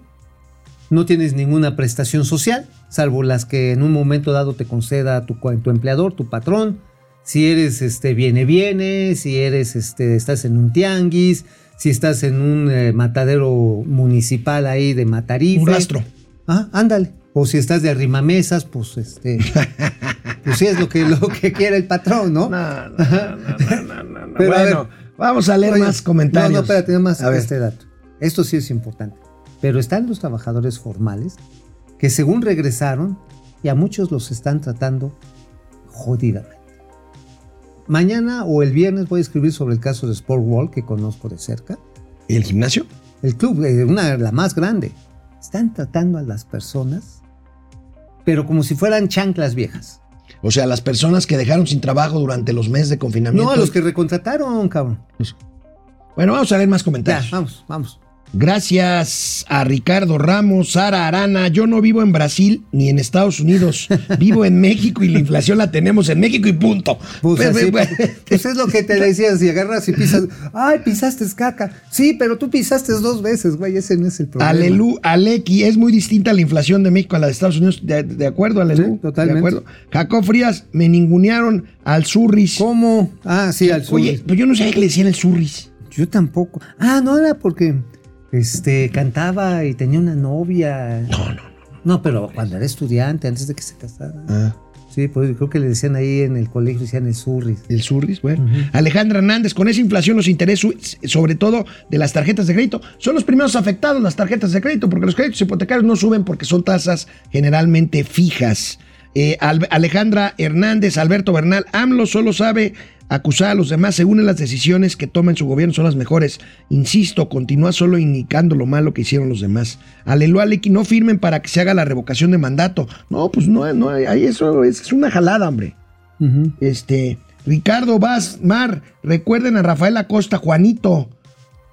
no tienes ninguna prestación social, salvo las que en un momento dado te conceda tu, tu empleador, tu patrón. Si eres este viene viene, si eres este estás en un tianguis, si estás en un eh, matadero municipal ahí de Matarife. Un rastro. Ah, ándale. O si estás de arrimamesas, pues este pues sí es lo que lo que quiere el patrón, ¿no? No, no, no, no, no, no, no. Pero, a bueno, ver. vamos a leer Oye, más comentarios. No, no, espérate, nada más A ver. este dato. Esto sí es importante. Pero están los trabajadores formales que según regresaron y a muchos los están tratando jodidamente. Mañana o el viernes voy a escribir sobre el caso de Sport World que conozco de cerca. ¿Y el gimnasio? El club, eh, una, la más grande. Están tratando a las personas, pero como si fueran chanclas viejas. O sea, las personas que dejaron sin trabajo durante los meses de confinamiento. No, a los que recontrataron, cabrón. Bueno, vamos a leer más Ya, comentarios. vamos, vamos. Gracias a Ricardo Ramos, Sara Arana. Yo no vivo en Brasil ni en Estados Unidos. Vivo en México y la inflación la tenemos en México y punto. Pues, Pues, así, pues, es lo que te decía, si agarras y pisas, ay, pisaste caca. Sí, pero tú pisaste dos veces, güey, ese no es el problema. Alelu, Aleki, es muy distinta la inflación de México a la de Estados Unidos. De, de acuerdo, Alelu. Sí, totalmente. De acuerdo. Jacob Frías, me ningunearon al Surris. ¿Cómo? Ah, sí, al sur. Oye, pues yo no sabía que le decían el Surris. Yo tampoco. Ah, no era porque este cantaba y tenía una novia. No, no, no. No, pero cuando era estudiante, antes de que se casara. Ah, Sí, pues creo que le decían ahí en el colegio, decían el surris. el Surris, bueno. Alejandra Hernández, con esa inflación los intereses, sobre todo de las tarjetas de crédito, son los primeros afectados las tarjetas de crédito, porque los créditos hipotecarios no suben porque son tasas generalmente fijas. Eh, Al- Alejandra Hernández, Alberto Bernal, AMLO solo sabe acusar a los demás según las decisiones que toma en su gobierno son las mejores. Insisto, continúa solo indicando lo malo que hicieron los demás. Aleluya, Aleki, no firmen para que se haga la revocación de mandato. No, pues no, no, ahí eso es, es una jalada, hombre. Este, Ricardo Vaz, Mar, recuerden a Rafael Acosta, Juanito.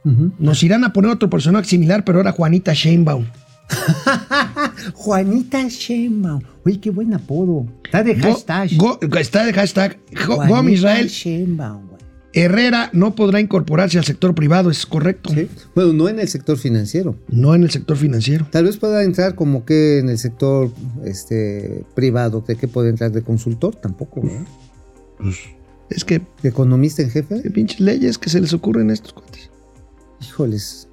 Nos irán a poner otro personaje similar, pero ahora Juanita Sheinbaum. Juanita Sheinbaum. Oye, qué buen apodo. Está de hashtag. go- está de hashtag. Gom Israel Sheinbaum. Herrera no podrá incorporarse al sector privado, ¿es correcto? Sí. Bueno, no en el sector financiero. No en el sector financiero. Tal vez pueda entrar como que en el sector este, privado, ¿de qué puede entrar de consultor? Tampoco, ¿verdad? Es que, ¿De economista en jefe? qué pinches leyes que se les ocurren a estos cuates. Híjoles.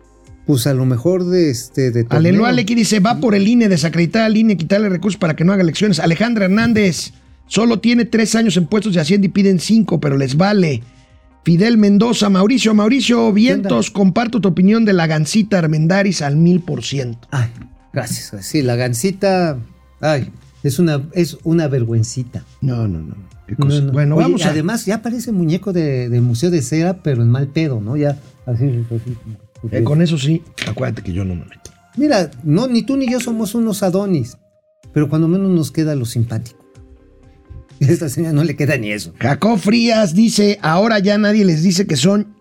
Pues a lo mejor de este de. Aleluya, Aleki dice, va por el INE, desacreditar al INE, quitarle recursos para que no haga elecciones. Alejandra Hernández, solo tiene tres años en puestos de Hacienda y piden cinco, pero les vale. Fidel Mendoza, Mauricio, Mauricio Vientos, comparto tu opinión de la gancita Armendaris al mil por ciento. Ay, gracias. gracias. Sí, la gancita. Ay, es una, es una vergüencita. No, no, no. qué No, cosa. no. Bueno, Oye, vamos a... Además, ya parece muñeco de, de museo de cera, pero en mal pedo, ¿no? Ya, así, así. Eh, con eso sí, acuérdate que yo no me meto. Mira, no, ni tú ni yo somos unos Adonis, pero cuando menos nos queda lo simpático. A esta señora no le queda ni eso. Jacob Frías dice, ahora ya nadie les dice que son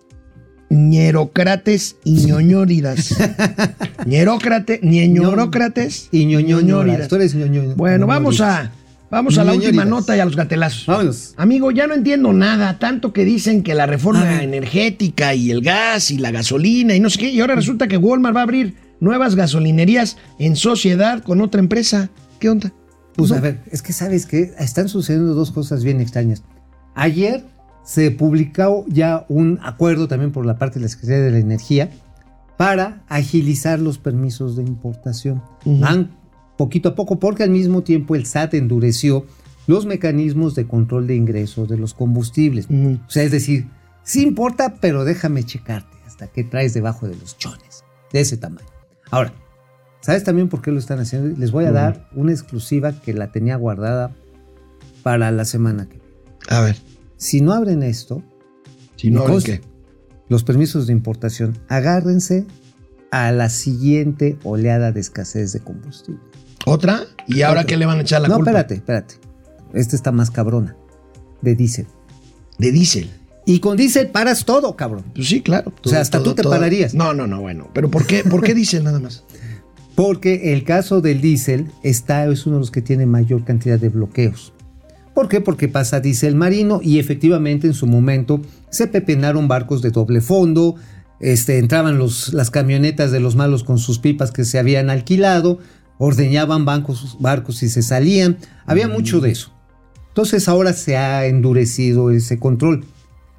ñerocrates y ñoñóridas. Ñerócrate, ñeñorócrates Y ñoñoñoras. ñoñóridas. Tú eres ñoño- Bueno, vamos a, vamos a la última nota y a los gatelazos. Vámonos. Amigo, ya no entiendo nada, tanto que dicen que la reforma energética y el gas y la gasolina y no sé qué, y ahora resulta que Walmart va a abrir nuevas gasolinerías en sociedad con otra empresa. ¿Qué onda? Pues No. a ver, es que sabes que están sucediendo dos cosas bien extrañas. Ayer se publicó ya un acuerdo también por la parte de la Secretaría de la Energía para agilizar los permisos de importación. Van poquito a poco porque al mismo tiempo el SAT endureció los mecanismos de control de ingresos de los combustibles. O sea, es decir, sí importa, pero déjame checarte hasta qué traes debajo de los chones. De ese tamaño. Ahora, ¿sabes también por qué lo están haciendo? Les voy a dar una exclusiva que la tenía guardada para la semana que viene. A ver, Si no abren esto, si no, Nicos, ¿qué? los permisos de importación, agárrense a la siguiente oleada de escasez de combustible. ¿Otra? ¿Y ahora qué le van a echar la no, culpa? espérate, espérate. Esta está más cabrona. De diésel. De diésel. Y con diésel paras todo, cabrón. Pues sí, claro. O sea, hasta tú te pararías. No, no, no, bueno. Pero ¿por qué, ¿por qué diésel nada más? Porque el caso del diésel está, es uno de los que tiene mayor cantidad de bloqueos. ¿Por qué? Porque pasa diésel marino y efectivamente en su momento se pepenaron barcos de doble fondo, este, entraban los, las camionetas de los malos con sus pipas que se habían alquilado, ordeñaban bancos, barcos y se salían. Había mucho de eso. Entonces ahora se ha endurecido ese control.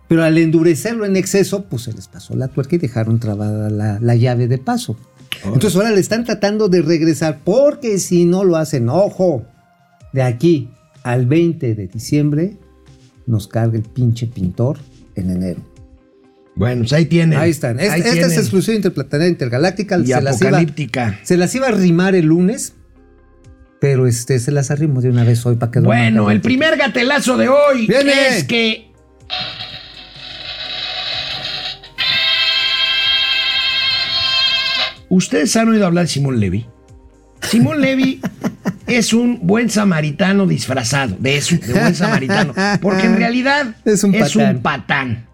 Pero al endurecerlo en exceso, pues se les pasó la tuerca y dejaron trabada la, la llave de paso. Entonces ahora le están tratando de regresar porque si no lo hacen, ojo, de aquí al 20 de diciembre nos carga el pinche pintor en enero. Bueno, pues ahí tienen. Ahí están. Es- Ahí esta tienen. es exclusiva interplanetaria intergaláctica. Y se, las iba, apocalíptica. se las iba a rimar el lunes, pero este, se las arrimo de una vez hoy para que Bueno, el primer gatelazo de hoy Viene. es que. ¿Ustedes han oído hablar de Simón Levy? Simón Levy es un buen samaritano disfrazado de eso, de buen samaritano. Porque en realidad Es un patán. un patán.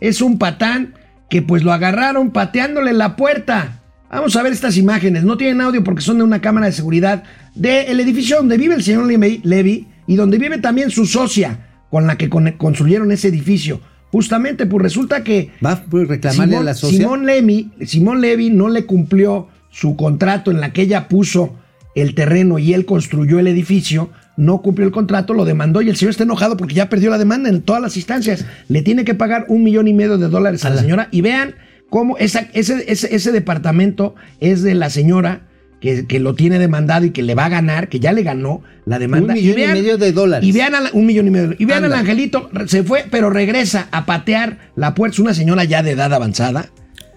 Es un patán que pues lo agarraron pateándole la puerta. Vamos a ver estas imágenes. No tienen audio porque son de una cámara de seguridad del edificio donde vive el señor Levy, y donde vive también su socia con la que con- construyeron ese edificio. Justamente, pues resulta que Va a reclamarle a la socia. Simón Levy, Simón Levy no le cumplió su contrato en la que ella puso el terreno y él construyó el edificio, no cumplió el contrato, lo demandó y el señor está enojado porque ya perdió la demanda en todas las instancias. Le tiene que pagar un millón y medio de dólares a la señora y vean cómo esa- ese, ese, ese departamento es de la señora que, que lo tiene demandado y que le va a ganar, que ya le ganó la demanda. Un millón y medio de dólares. Y vean al- un millón y medio. Y vean al angelito, se fue, pero regresa a patear la puerta. Es una señora ya de edad avanzada.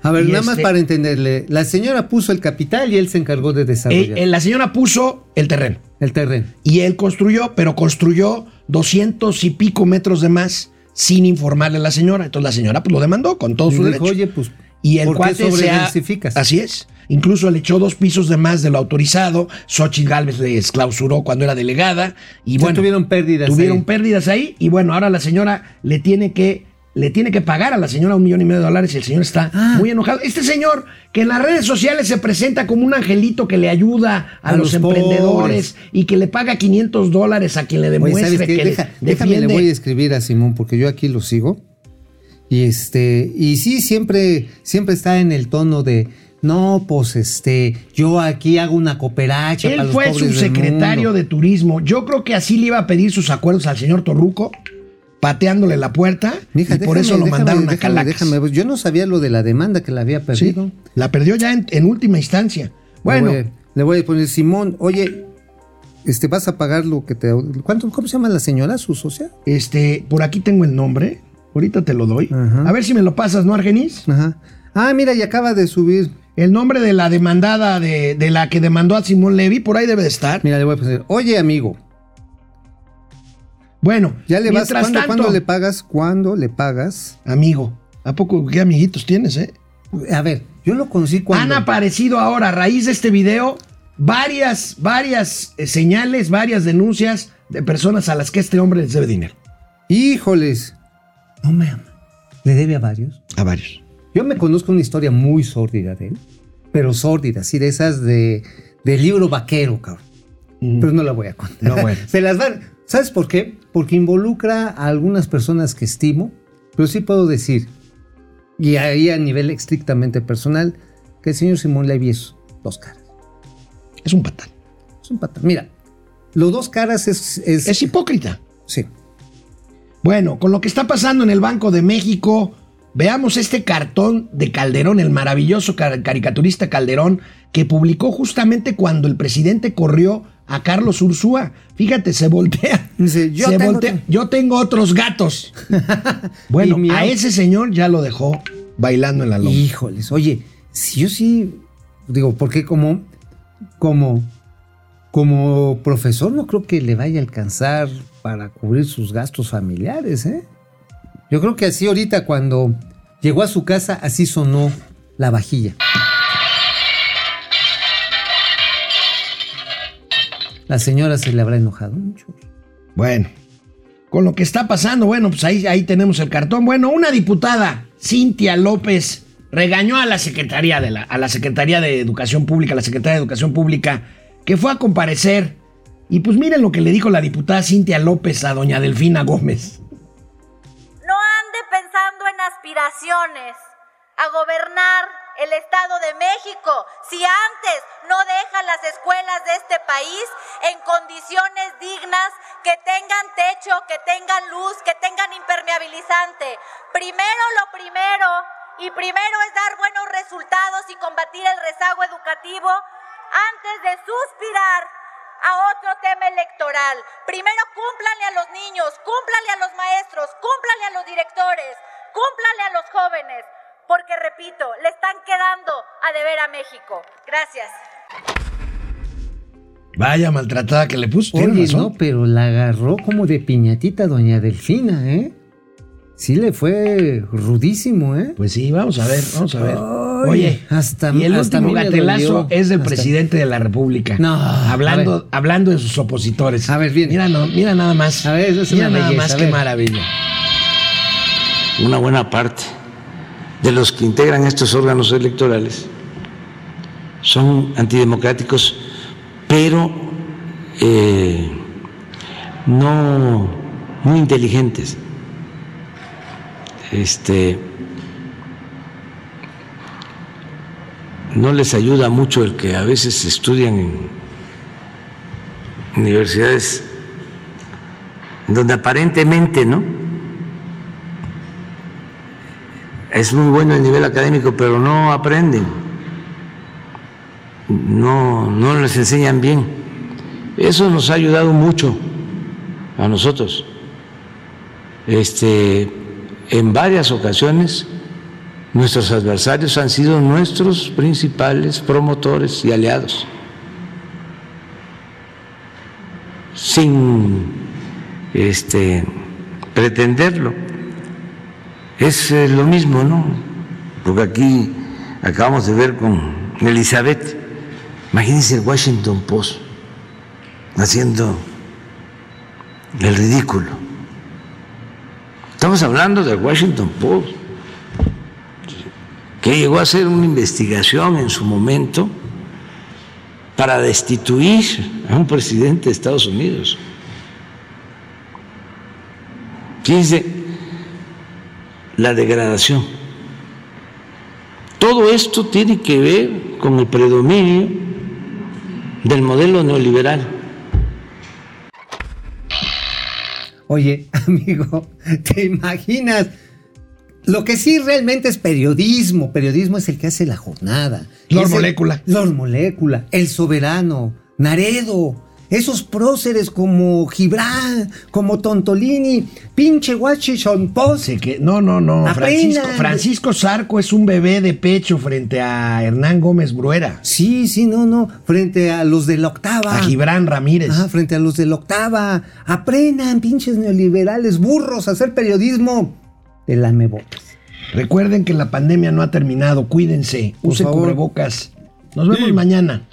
A ver, Y nada más este- para entenderle. La señora puso el capital y él se encargó de desarrollar Eh, eh, la señora puso el terreno el terreno. y él construyó, pero construyó 200 y pico metros de más sin informarle a la señora. Entonces la señora pues, lo demandó con todo Y su dijo, derecho. oye, pues, y el ¿por qué cuate se ha- sobrediversificas? Así es. Incluso le echó dos pisos de más de lo autorizado. Xochitl Gálvez les clausuró cuando era delegada. Y bueno, tuvieron pérdidas Tuvieron ahí. pérdidas ahí. Y bueno, ahora la señora le tiene que le tiene que pagar a la señora un millón y medio de dólares y el señor está Ah. muy enojado. Este señor que en las redes sociales se presenta como un angelito que le ayuda a, A los, los emprendedores pobres. y que le paga 500 dólares a quien le Oye, demuestre ¿sabes qué? que Deja- le déjame, le voy a escribir a Simón porque yo aquí lo sigo. Y este, y sí, siempre, siempre está en el tono de no, pues este, yo aquí hago una cooperacha para Él los fue subsecretario de turismo. Yo creo que así le iba a pedir sus acuerdos al señor Torruco, pateándole la puerta. Mija, y por eso lo déjame, mandaron a déjame, Calacas. déjame, yo no sabía lo de la demanda que la había Sí, perdido. la perdió ya en, en última instancia. Bueno, Le voy, a, le voy a poner, Simón, oye, este, vas a pagar lo que te. ¿cuánto, ¿Cómo se llama la señora, su socia? este, por aquí tengo el nombre. Ahorita te lo doy. Ajá. A ver si me lo pasas, ¿no, Argenis? Ajá. Ah, mira, y acaba de subir. El nombre de la demandada, de, de la que demandó a Simón Levy, por ahí debe de estar. Mira, le voy a poner, oye, amigo, Bueno, ya le vas, ¿cuándo, tanto, cuándo le pagas? ¿Cuándo le pagas? amigo, ¿a poco qué amiguitos tienes, eh? A ver, yo lo conocí Han cuando. aparecido ahora, a raíz de este video, varias, varias eh, señales, varias denuncias de personas a las que este hombre les debe dinero. Híjoles. No me ama. ¿Le debe a varios? A varios. Yo me conozco una historia muy sórdida de él, pero sórdida, así de esas de, de libro vaquero, cabrón. Pero no la voy a contar. No, bueno. Se las van. ¿Sabes por qué? Porque involucra a algunas personas que estimo, pero sí puedo decir, y ahí a nivel estrictamente personal, que el señor Simón Levy es dos caras. Es un patán. Es un patán. Mira, los dos caras es. es- Es hipócrita. sí. Bueno, con lo que está pasando en el Banco de México, veamos este cartón de Calderón, el maravilloso car- caricaturista Calderón, que publicó justamente cuando el presidente corrió a Carlos Ursúa. Fíjate, se voltea. Dice, yo se tengo voltea. Yo tengo otros gatos. bueno, a ese señor ya lo dejó bailando en la loma. Híjoles, oye, si yo sí. Digo, porque como. Como. Como profesor, no creo que le vaya a alcanzar para cubrir sus gastos familiares, ¿eh? Yo creo que así ahorita cuando llegó a su casa, así sonó la vajilla. La señora se le habrá enojado mucho. Bueno, con lo que está pasando, bueno, pues ahí, ahí tenemos el cartón. Bueno, una diputada, Cintia López, regañó a la Secretaría de la, a la Secretaría de Educación Pública, a la Secretaría de Educación Pública, que fue a comparecer. Y pues miren lo que le dijo la diputada Cintia López a doña Delfina Gómez. No ande pensando en aspiraciones a gobernar el Estado de México si antes no deja las escuelas de este país en condiciones dignas, que tengan techo, que tengan luz, que tengan impermeabilizante. Primero lo primero y primero es dar buenos resultados y combatir el rezago educativo antes de suspirar a otro tema electoral. Primero cúmplale a los niños, cúmplale a los maestros, cúmplale a los directores, cúmplale a los jóvenes, porque repito, le están quedando a deber a México. Gracias. Vaya maltratada que le puso. tiene Oye, razón. no, pero la agarró como de piñatita doña Delfina, ¿eh? Sí le fue rudísimo, ¿eh? Pues sí, vamos a ver, vamos a ver. Ay, Oye, hasta- y el hasta último gatelazo dolió. es del Hasta- presidente de la República. No, hablando, hablando de sus opositores. A ver, viene. Mira, no, mira nada más. A ver, eso es mira una nada belleza, más qué maravilla. una buena parte de los que integran estos órganos electorales son antidemocráticos, pero eh, no muy inteligentes. Este no les ayuda mucho el que a veces estudian en universidades donde aparentemente, ¿no? Es muy bueno el nivel académico, pero no aprenden, no, no les enseñan bien. Eso nos ha ayudado mucho a nosotros. Este, en varias ocasiones nuestros adversarios han sido nuestros principales promotores y aliados, sin este, pretenderlo es eh, lo mismo, ¿no? Porque aquí acabamos de ver con Elizabeth, imagínense el Washington Post haciendo el ridículo. Estamos hablando del Washington Post, que llegó a hacer una investigación en su momento para destituir a un presidente de Estados Unidos. Fíjense, la degradación. Todo esto tiene que ver con el predominio del modelo neoliberal. Oye, amigo, ¿te imaginas? Lo que sí realmente es periodismo. Periodismo es el que hace la jornada. Lord Es el- Molécula. Lord Molécula, El Soberano, Naredo. Esos próceres como Gibran, como Tontolini, pinche Washington Post. Que, no, no, no. Francisco, Francisco Zarco es un bebé de pecho frente a Hernán Gómez Bruera, Sí, sí, no, no. Frente a los de la octava. a Gibran Ramírez. Ajá, frente a los de la octava. Aprendan, pinches neoliberales, burros, a hacer periodismo lamebotas. Recuerden que la pandemia no ha terminado. Cuídense. Por Use favor. cubrebocas. Nos vemos mañana.